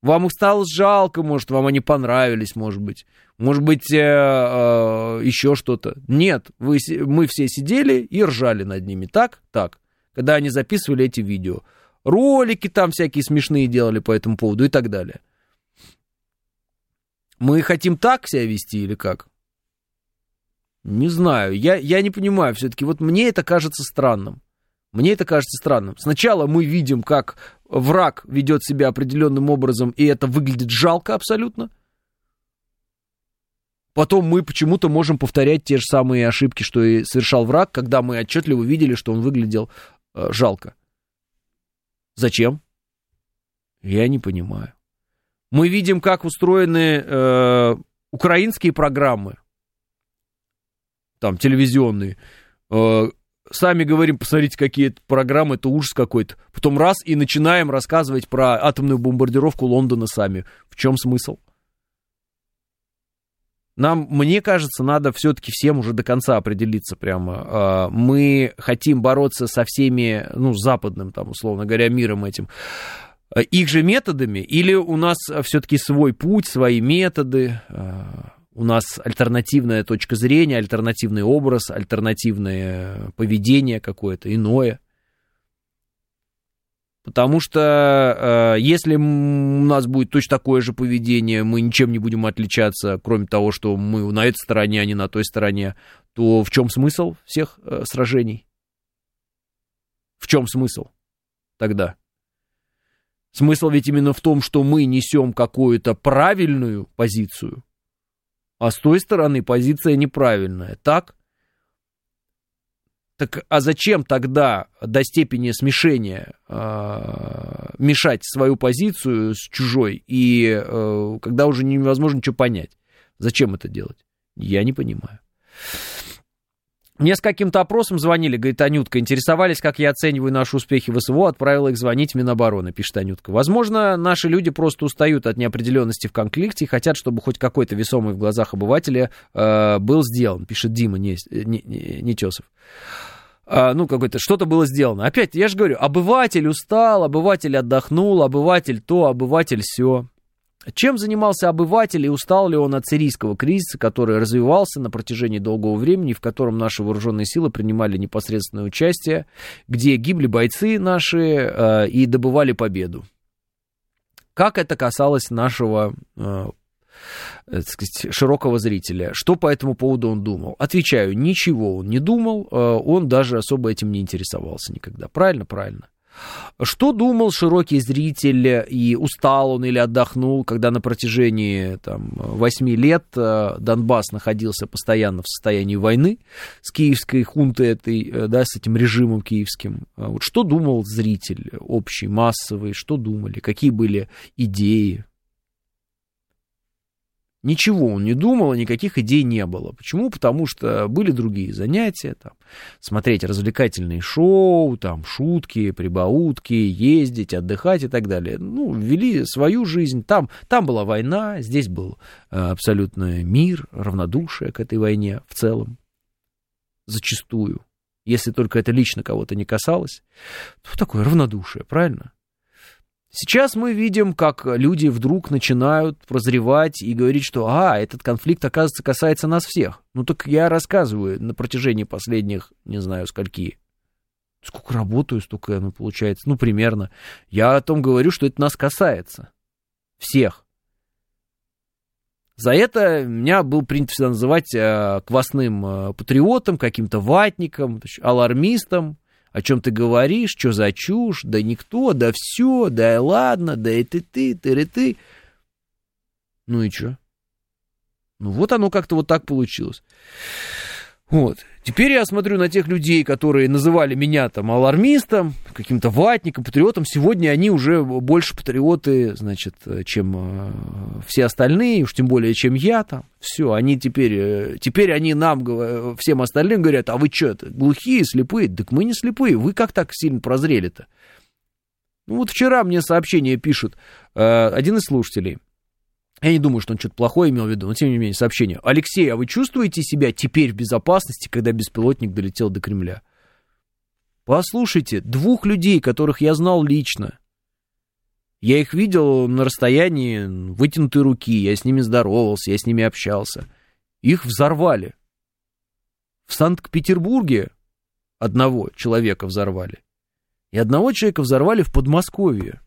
Вам их стало жалко, может, вам они понравились, может быть. Может быть, э, э, еще что-то. Нет, вы, мы все сидели и ржали над ними. Так? Так. Когда они записывали эти видео. Ролики там всякие смешные делали по этому поводу и так далее. Мы хотим так себя вести или как? Не знаю, я, я не понимаю все-таки. Вот мне это кажется странным. Мне это кажется странным. Сначала мы видим, как враг ведет себя определенным образом, и это выглядит жалко абсолютно. Потом мы почему-то можем повторять те же самые ошибки, что и совершал враг, когда мы отчетливо видели, что он выглядел э, жалко. Зачем? Я не понимаю. Мы видим, как устроены э, украинские программы, там, телевизионные. Э, сами говорим, посмотрите, какие это программы, это ужас какой-то. Потом раз и начинаем рассказывать про атомную бомбардировку Лондона сами. В чем смысл? Нам, мне кажется, надо все-таки всем уже до конца определиться прямо. А, мы хотим бороться со всеми, ну, западным, там, условно говоря, миром этим, их же методами, или у нас все-таки свой путь, свои методы, а, у нас альтернативная точка зрения, альтернативный образ, альтернативное поведение какое-то, иное. Потому что э, если у нас будет точно такое же поведение, мы ничем не будем отличаться, кроме того, что мы на этой стороне, а не на той стороне, то в чем смысл всех э, сражений? В чем смысл тогда? Смысл ведь именно в том, что мы несем какую-то правильную позицию, а с той стороны позиция неправильная. Так? Так а зачем тогда до степени смешения э, мешать свою позицию с чужой, и э, когда уже невозможно ничего понять? Зачем это делать? Я не понимаю. Мне с каким-то опросом звонили, говорит Анютка, интересовались, как я оцениваю наши успехи в СВО, отправила их звонить Минобороны, пишет Анютка. Возможно, наши люди просто устают от неопределенности в конфликте и хотят, чтобы хоть какой-то весомый в глазах обывателя э, был сделан, пишет Дима Нетесов. Не, не, не а, ну, какое-то, что-то было сделано. Опять, я же говорю, обыватель устал, обыватель отдохнул, обыватель то, обыватель все. Чем занимался обыватель и устал ли он от сирийского кризиса, который развивался на протяжении долгого времени, в котором наши вооруженные силы принимали непосредственное участие, где гибли бойцы наши э, и добывали победу? Как это касалось нашего э, Э, так сказать, широкого зрителя. Что по этому поводу он думал? Отвечаю, ничего он не думал, э, он даже особо этим не интересовался никогда. Правильно? Правильно. Что думал широкий зритель, и устал он или отдохнул, когда на протяжении там, 8 лет э, Донбасс находился постоянно в состоянии войны с киевской хунтой этой, да, с этим режимом киевским? Вот что думал зритель общий, массовый, что думали, какие были идеи? Ничего он не думал, никаких идей не было. Почему? Потому что были другие занятия, там, смотреть развлекательные шоу, там, шутки, прибаутки, ездить, отдыхать и так далее. Ну, вели свою жизнь. Там, там была война, здесь был э, абсолютно мир, равнодушие к этой войне в целом. Зачастую. Если только это лично кого-то не касалось. То такое равнодушие, правильно? Сейчас мы видим, как люди вдруг начинают прозревать и говорить, что а, этот конфликт, оказывается, касается нас всех. Ну так я рассказываю на протяжении последних, не знаю, скольки. Сколько работаю, столько, ну, получается, ну, примерно. Я о том говорю, что это нас касается. Всех. За это меня был принято всегда называть э, квасным э, патриотом, каким-то ватником, алармистом, о чем ты говоришь, что за чушь, да никто, да все, да и ладно, да и ты ты, ты ты. Ну и что? Ну вот оно как-то вот так получилось. Вот. Теперь я смотрю на тех людей, которые называли меня там алармистом, каким-то ватником, патриотом. Сегодня они уже больше патриоты, значит, чем э, все остальные, уж тем более, чем я там. Все, они теперь, э, теперь они нам, всем остальным говорят, а вы что, глухие, слепые? Так мы не слепые, вы как так сильно прозрели-то? Ну вот вчера мне сообщение пишут, э, один из слушателей – я не думаю, что он что-то плохое имел в виду, но тем не менее сообщение. Алексей, а вы чувствуете себя теперь в безопасности, когда беспилотник долетел до Кремля? Послушайте, двух людей, которых я знал лично. Я их видел на расстоянии вытянутой руки, я с ними здоровался, я с ними общался. Их взорвали. В Санкт-Петербурге одного человека взорвали. И одного человека взорвали в Подмосковье.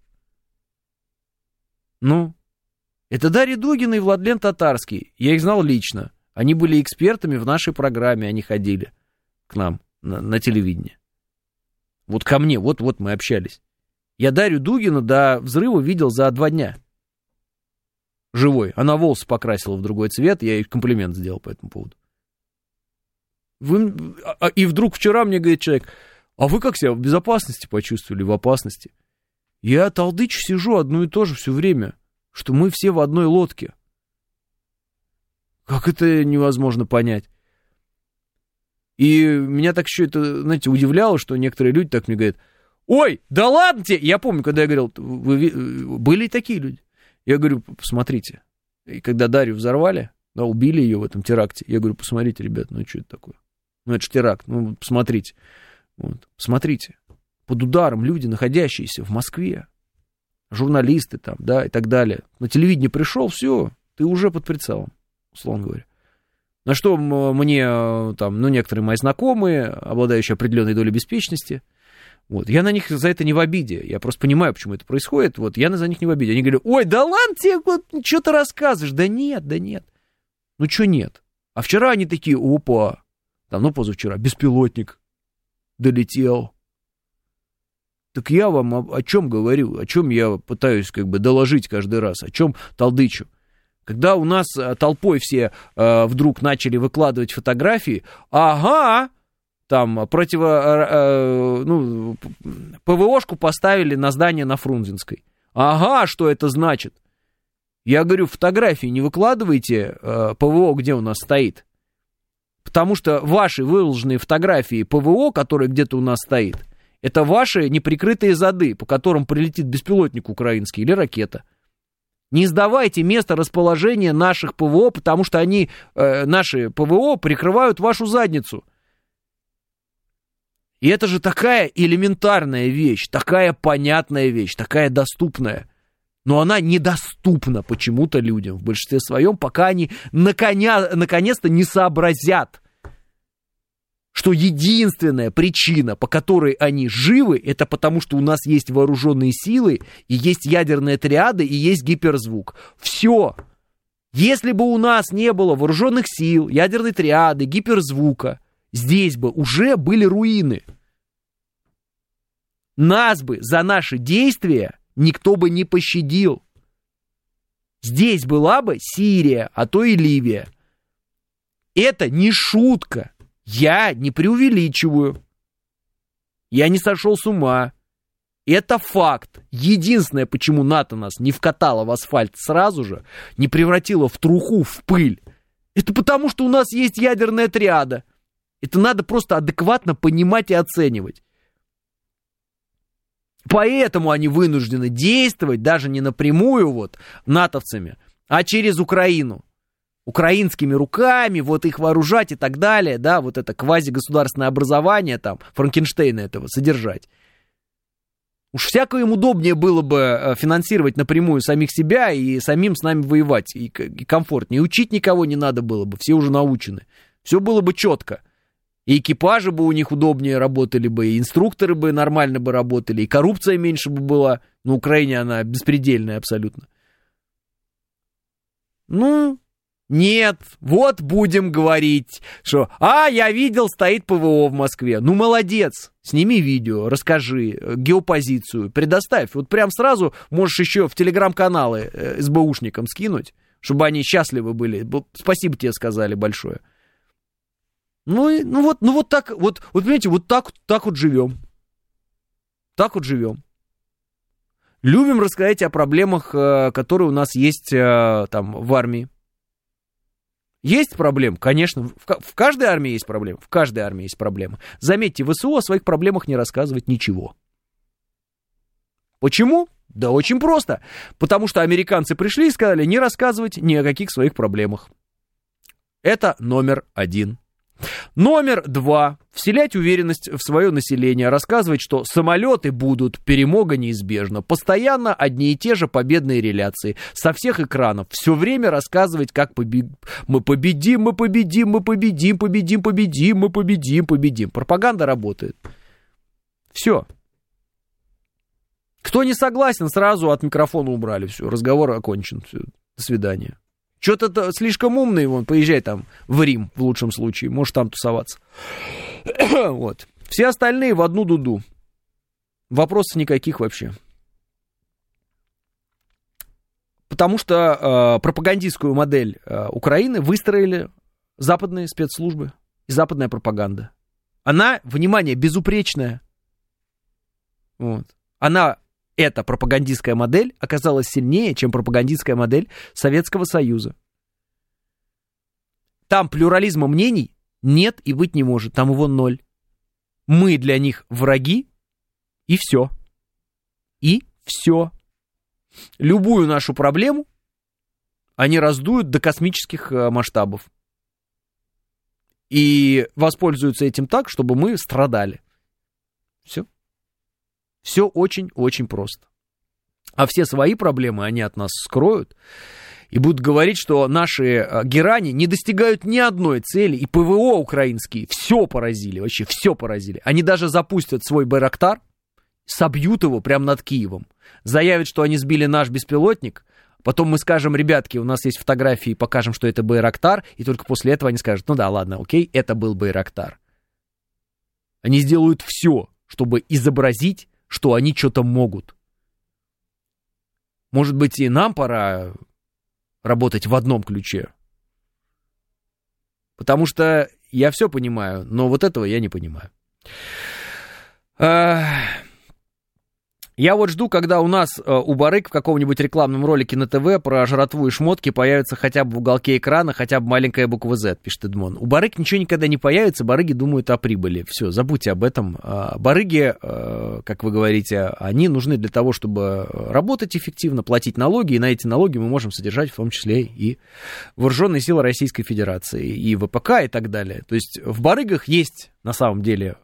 Ну, это Дарья Дугина и Владлен Татарский. Я их знал лично. Они были экспертами в нашей программе, они ходили к нам на, на телевидение. Вот ко мне, вот-вот мы общались. Я Дарью Дугина до взрыва видел за два дня. Живой. Она волосы покрасила в другой цвет, я ей комплимент сделал по этому поводу. Вы... а- а- И вдруг вчера мне говорит человек, а вы как себя в безопасности почувствовали, в опасности? Я толдычу сижу одно и то же все время, что мы все в одной лодке. Как это невозможно понять? И меня так еще это, знаете, удивляло, что некоторые люди так мне говорят, ой, да ладно тебе! Я помню, когда я говорил, вы, были такие люди. Я говорю, посмотрите. И когда Дарью взорвали, да, убили ее в этом теракте, я говорю, посмотрите, ребят, ну что это такое? Ну это же теракт, ну посмотрите. Вот, посмотрите. Под ударом люди, находящиеся в Москве, журналисты там, да, и так далее. На телевидение пришел, все, ты уже под прицелом, условно говоря. На что мне э, там, ну, некоторые мои знакомые, обладающие определенной долей беспечности, вот, я на них за это не в обиде, я просто понимаю, почему это происходит, вот, я за них не в обиде. Они говорят, ой, да ладно тебе, вот, что ты рассказываешь? Да нет, да нет. Ну, что нет? А вчера они такие, опа, там, ну, позавчера, беспилотник долетел. Так я вам о, о чем говорю, о чем я пытаюсь как бы доложить каждый раз, о чем толдычу. Когда у нас э, толпой все э, вдруг начали выкладывать фотографии, ага, там противо, э, ну, ПВОшку поставили на здание на Фрунзенской. Ага, что это значит? Я говорю, фотографии не выкладывайте, э, ПВО где у нас стоит. Потому что ваши выложенные фотографии ПВО, которые где-то у нас стоит, это ваши неприкрытые зады, по которым прилетит беспилотник украинский или ракета. Не сдавайте место расположения наших ПВО, потому что они, э, наши ПВО, прикрывают вашу задницу. И это же такая элементарная вещь, такая понятная вещь, такая доступная. Но она недоступна почему-то людям в большинстве своем, пока они наконя, наконец-то не сообразят, что единственная причина, по которой они живы, это потому, что у нас есть вооруженные силы, и есть ядерные триады, и есть гиперзвук. Все. Если бы у нас не было вооруженных сил, ядерной триады, гиперзвука, здесь бы уже были руины. Нас бы за наши действия никто бы не пощадил. Здесь была бы Сирия, а то и Ливия. Это не шутка. Я не преувеличиваю. Я не сошел с ума. Это факт. Единственное, почему НАТО нас не вкатало в асфальт сразу же, не превратило в труху, в пыль, это потому, что у нас есть ядерная триада. Это надо просто адекватно понимать и оценивать. Поэтому они вынуждены действовать даже не напрямую вот натовцами, а через Украину. Украинскими руками, вот их вооружать и так далее, да, вот это квазигосударственное образование там, Франкенштейна этого содержать. Уж всякое им удобнее было бы э, финансировать напрямую самих себя и самим с нами воевать, и, и комфортнее. И учить никого не надо было бы, все уже научены. Все было бы четко. И экипажи бы у них удобнее работали бы, и инструкторы бы нормально бы работали, и коррупция меньше бы была. На Украине она беспредельная абсолютно. Ну, нет, вот будем говорить, что, а, я видел, стоит ПВО в Москве. Ну, молодец, сними видео, расскажи, э, геопозицию, предоставь. Вот прям сразу можешь еще в телеграм-каналы э, СБУшникам скинуть, чтобы они счастливы были. Спасибо тебе сказали большое. Ну, и- ну вот, ну вот так, вот, вот понимаете, вот так, так вот живем. Так вот живем. Любим рассказать о проблемах, э, которые у нас есть э, там в армии. Есть проблемы? Конечно. В, в каждой армии есть проблемы. В каждой армии есть проблемы. Заметьте, ВСУ о своих проблемах не рассказывает ничего. Почему? Да очень просто. Потому что американцы пришли и сказали не рассказывать ни о каких своих проблемах. Это номер один. Номер два. Вселять уверенность в свое население, рассказывать, что самолеты будут, перемога неизбежна. Постоянно одни и те же победные реляции. Со всех экранов. Все время рассказывать, как побе- мы победим, мы победим, мы победим, победим, победим, мы победим, победим. Пропаганда работает. Все. Кто не согласен, сразу от микрофона убрали. Все, разговор окончен. Все. До свидания. Что-то слишком умный, вон, поезжай там в Рим, в лучшем случае, можешь там тусоваться. вот. Все остальные в одну дуду. Вопросов никаких вообще. Потому что э, пропагандистскую модель э, Украины выстроили западные спецслужбы и западная пропаганда. Она, внимание, безупречная. Вот. Она, эта пропагандистская модель, оказалась сильнее, чем пропагандистская модель Советского Союза. Там плюрализма мнений нет и быть не может, там его ноль. Мы для них враги, и все. И все. Любую нашу проблему они раздуют до космических э, масштабов. И воспользуются этим так, чтобы мы страдали. Все. Все очень-очень просто. А все свои проблемы они от нас скроют и будут говорить, что наши э, герани не достигают ни одной цели, и ПВО украинские все поразили, вообще все поразили. Они даже запустят свой Байрактар, собьют его прямо над Киевом, заявят, что они сбили наш беспилотник, потом мы скажем, ребятки, у нас есть фотографии, покажем, что это Байрактар, и только после этого они скажут, ну да, ладно, окей, это был Байрактар. Они сделают все, чтобы изобразить, что они что-то могут. Может быть, и нам пора работать в одном ключе. Потому что я все понимаю, но вот этого я не понимаю. Я вот жду, когда у нас э, у Барык в каком-нибудь рекламном ролике на ТВ про жратву и шмотки появится хотя бы в уголке экрана, хотя бы маленькая буква Z, пишет Эдмон. У Барык ничего никогда не появится, барыги думают о прибыли. Все, забудьте об этом. А, барыги, э, как вы говорите, они нужны для того, чтобы работать эффективно, платить налоги, и на эти налоги мы можем содержать в том числе и вооруженные силы Российской Федерации, и ВПК и так далее. То есть в барыгах есть на самом деле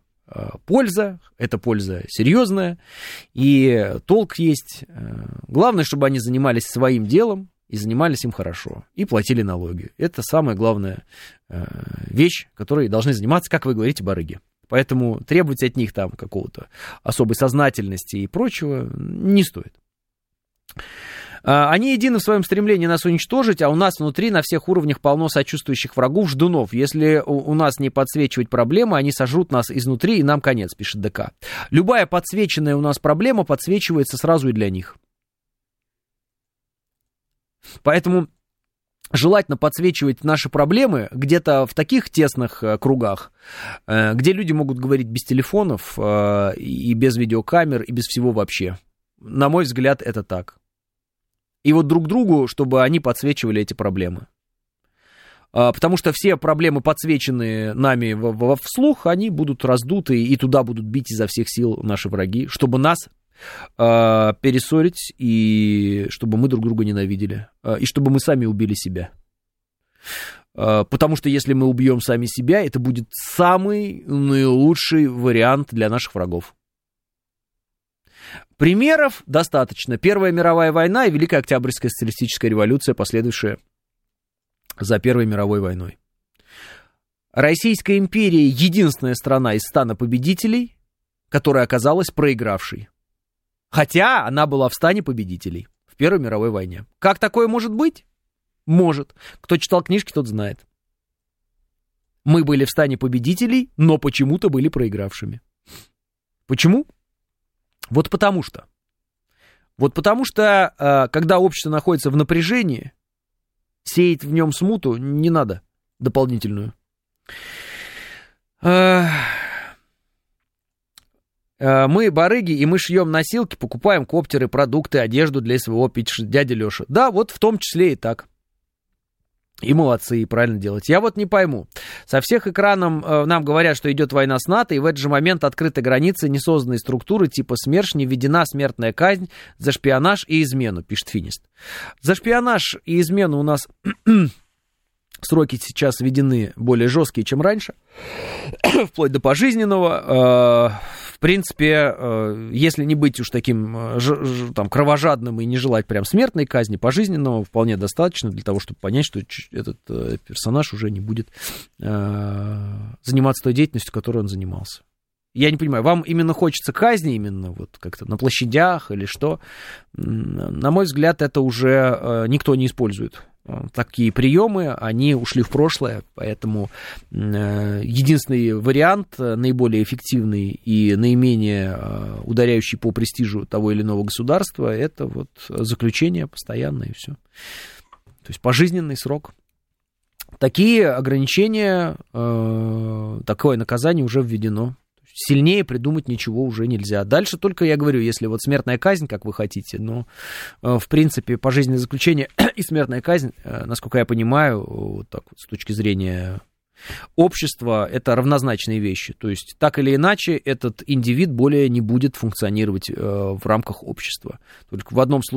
польза, это польза серьезная, и толк есть. Э, главное, чтобы они занимались своим делом и занимались им хорошо, и платили налоги. Это самая главная э, вещь, которой должны заниматься, как вы говорите, барыги. Поэтому требовать от них там какого-то особой сознательности и прочего не стоит. А, они едины в своем стремлении нас уничтожить, а у нас внутри на всех уровнях полно сочувствующих врагов, ждунов. Если у нас не подсвечивать проблемы, они сожрут нас изнутри, и нам конец, пишет ДК. Любая подсвеченная у нас проблема подсвечивается сразу и для них. Поэтому желательно подсвечивать наши проблемы где-то в таких тесных э, кругах, э, где люди могут говорить без телефонов э, и без видеокамер, и без всего вообще. На мой взгляд, это так и вот друг другу, чтобы они подсвечивали эти проблемы. А, потому что все проблемы, подсвеченные нами в, в, вслух, они будут раздуты, и туда будут бить изо всех сил наши враги, чтобы нас э, перессорить, и чтобы мы друг друга ненавидели, э, и чтобы мы сами убили себя. Потому что если мы убьем сами себя, это будет самый наилучший вариант для наших врагов. Примеров достаточно. Первая мировая война и Великая Октябрьская социалистическая революция, последующая за Первой мировой войной. Российская империя единственная страна из стана победителей, которая оказалась проигравшей. Хотя она была в стане победителей в Первой мировой войне. Как такое может быть? Может. Кто читал книжки, тот знает. Мы были в стане победителей, но почему-то были проигравшими. Почему? Вот потому что. Вот потому что, э, когда общество находится в напряжении, сеять в нем смуту не надо дополнительную. Э, э, мы барыги, и мы шьем носилки, покупаем коптеры, продукты, одежду для СВО, пишет дядя Леша. Да, вот в том числе и так. И молодцы, и правильно делать. Я вот не пойму. Со всех экранов э, нам говорят, что идет война с НАТО, и в этот же момент открыты границы несозданной структуры типа СМЕРШ, не введена смертная казнь за шпионаж и измену, пишет Финист. За шпионаж и измену у нас сроки сейчас введены более жесткие, чем раньше, вплоть до пожизненного. Э, принципе, э, если не быть уж таким э, там, кровожадным и не желать прям смертной казни, пожизненного вполне достаточно для того, чтобы понять, что этот э, персонаж уже не будет заниматься той деятельностью, которой он занимался. Я не понимаю, вам именно хочется казни, именно вот как-то на площадях или что? На мой взгляд, это уже никто не использует такие приемы, они ушли в прошлое, поэтому э, единственный вариант, э, наиболее эффективный и наименее э, ударяющий по престижу того или иного государства, это вот заключение постоянное и все. То есть пожизненный срок. Такие ограничения, э, такое наказание уже введено. Сильнее придумать ничего уже нельзя. Дальше только, я говорю, если вот смертная казнь, как вы хотите, но, э, в принципе, пожизненное заключение и смертная казнь, э, насколько я понимаю, вот так вот, с точки зрения общества, это равнозначные вещи. То есть, так или иначе, этот индивид более не будет функционировать э, в рамках общества. Только в одном случае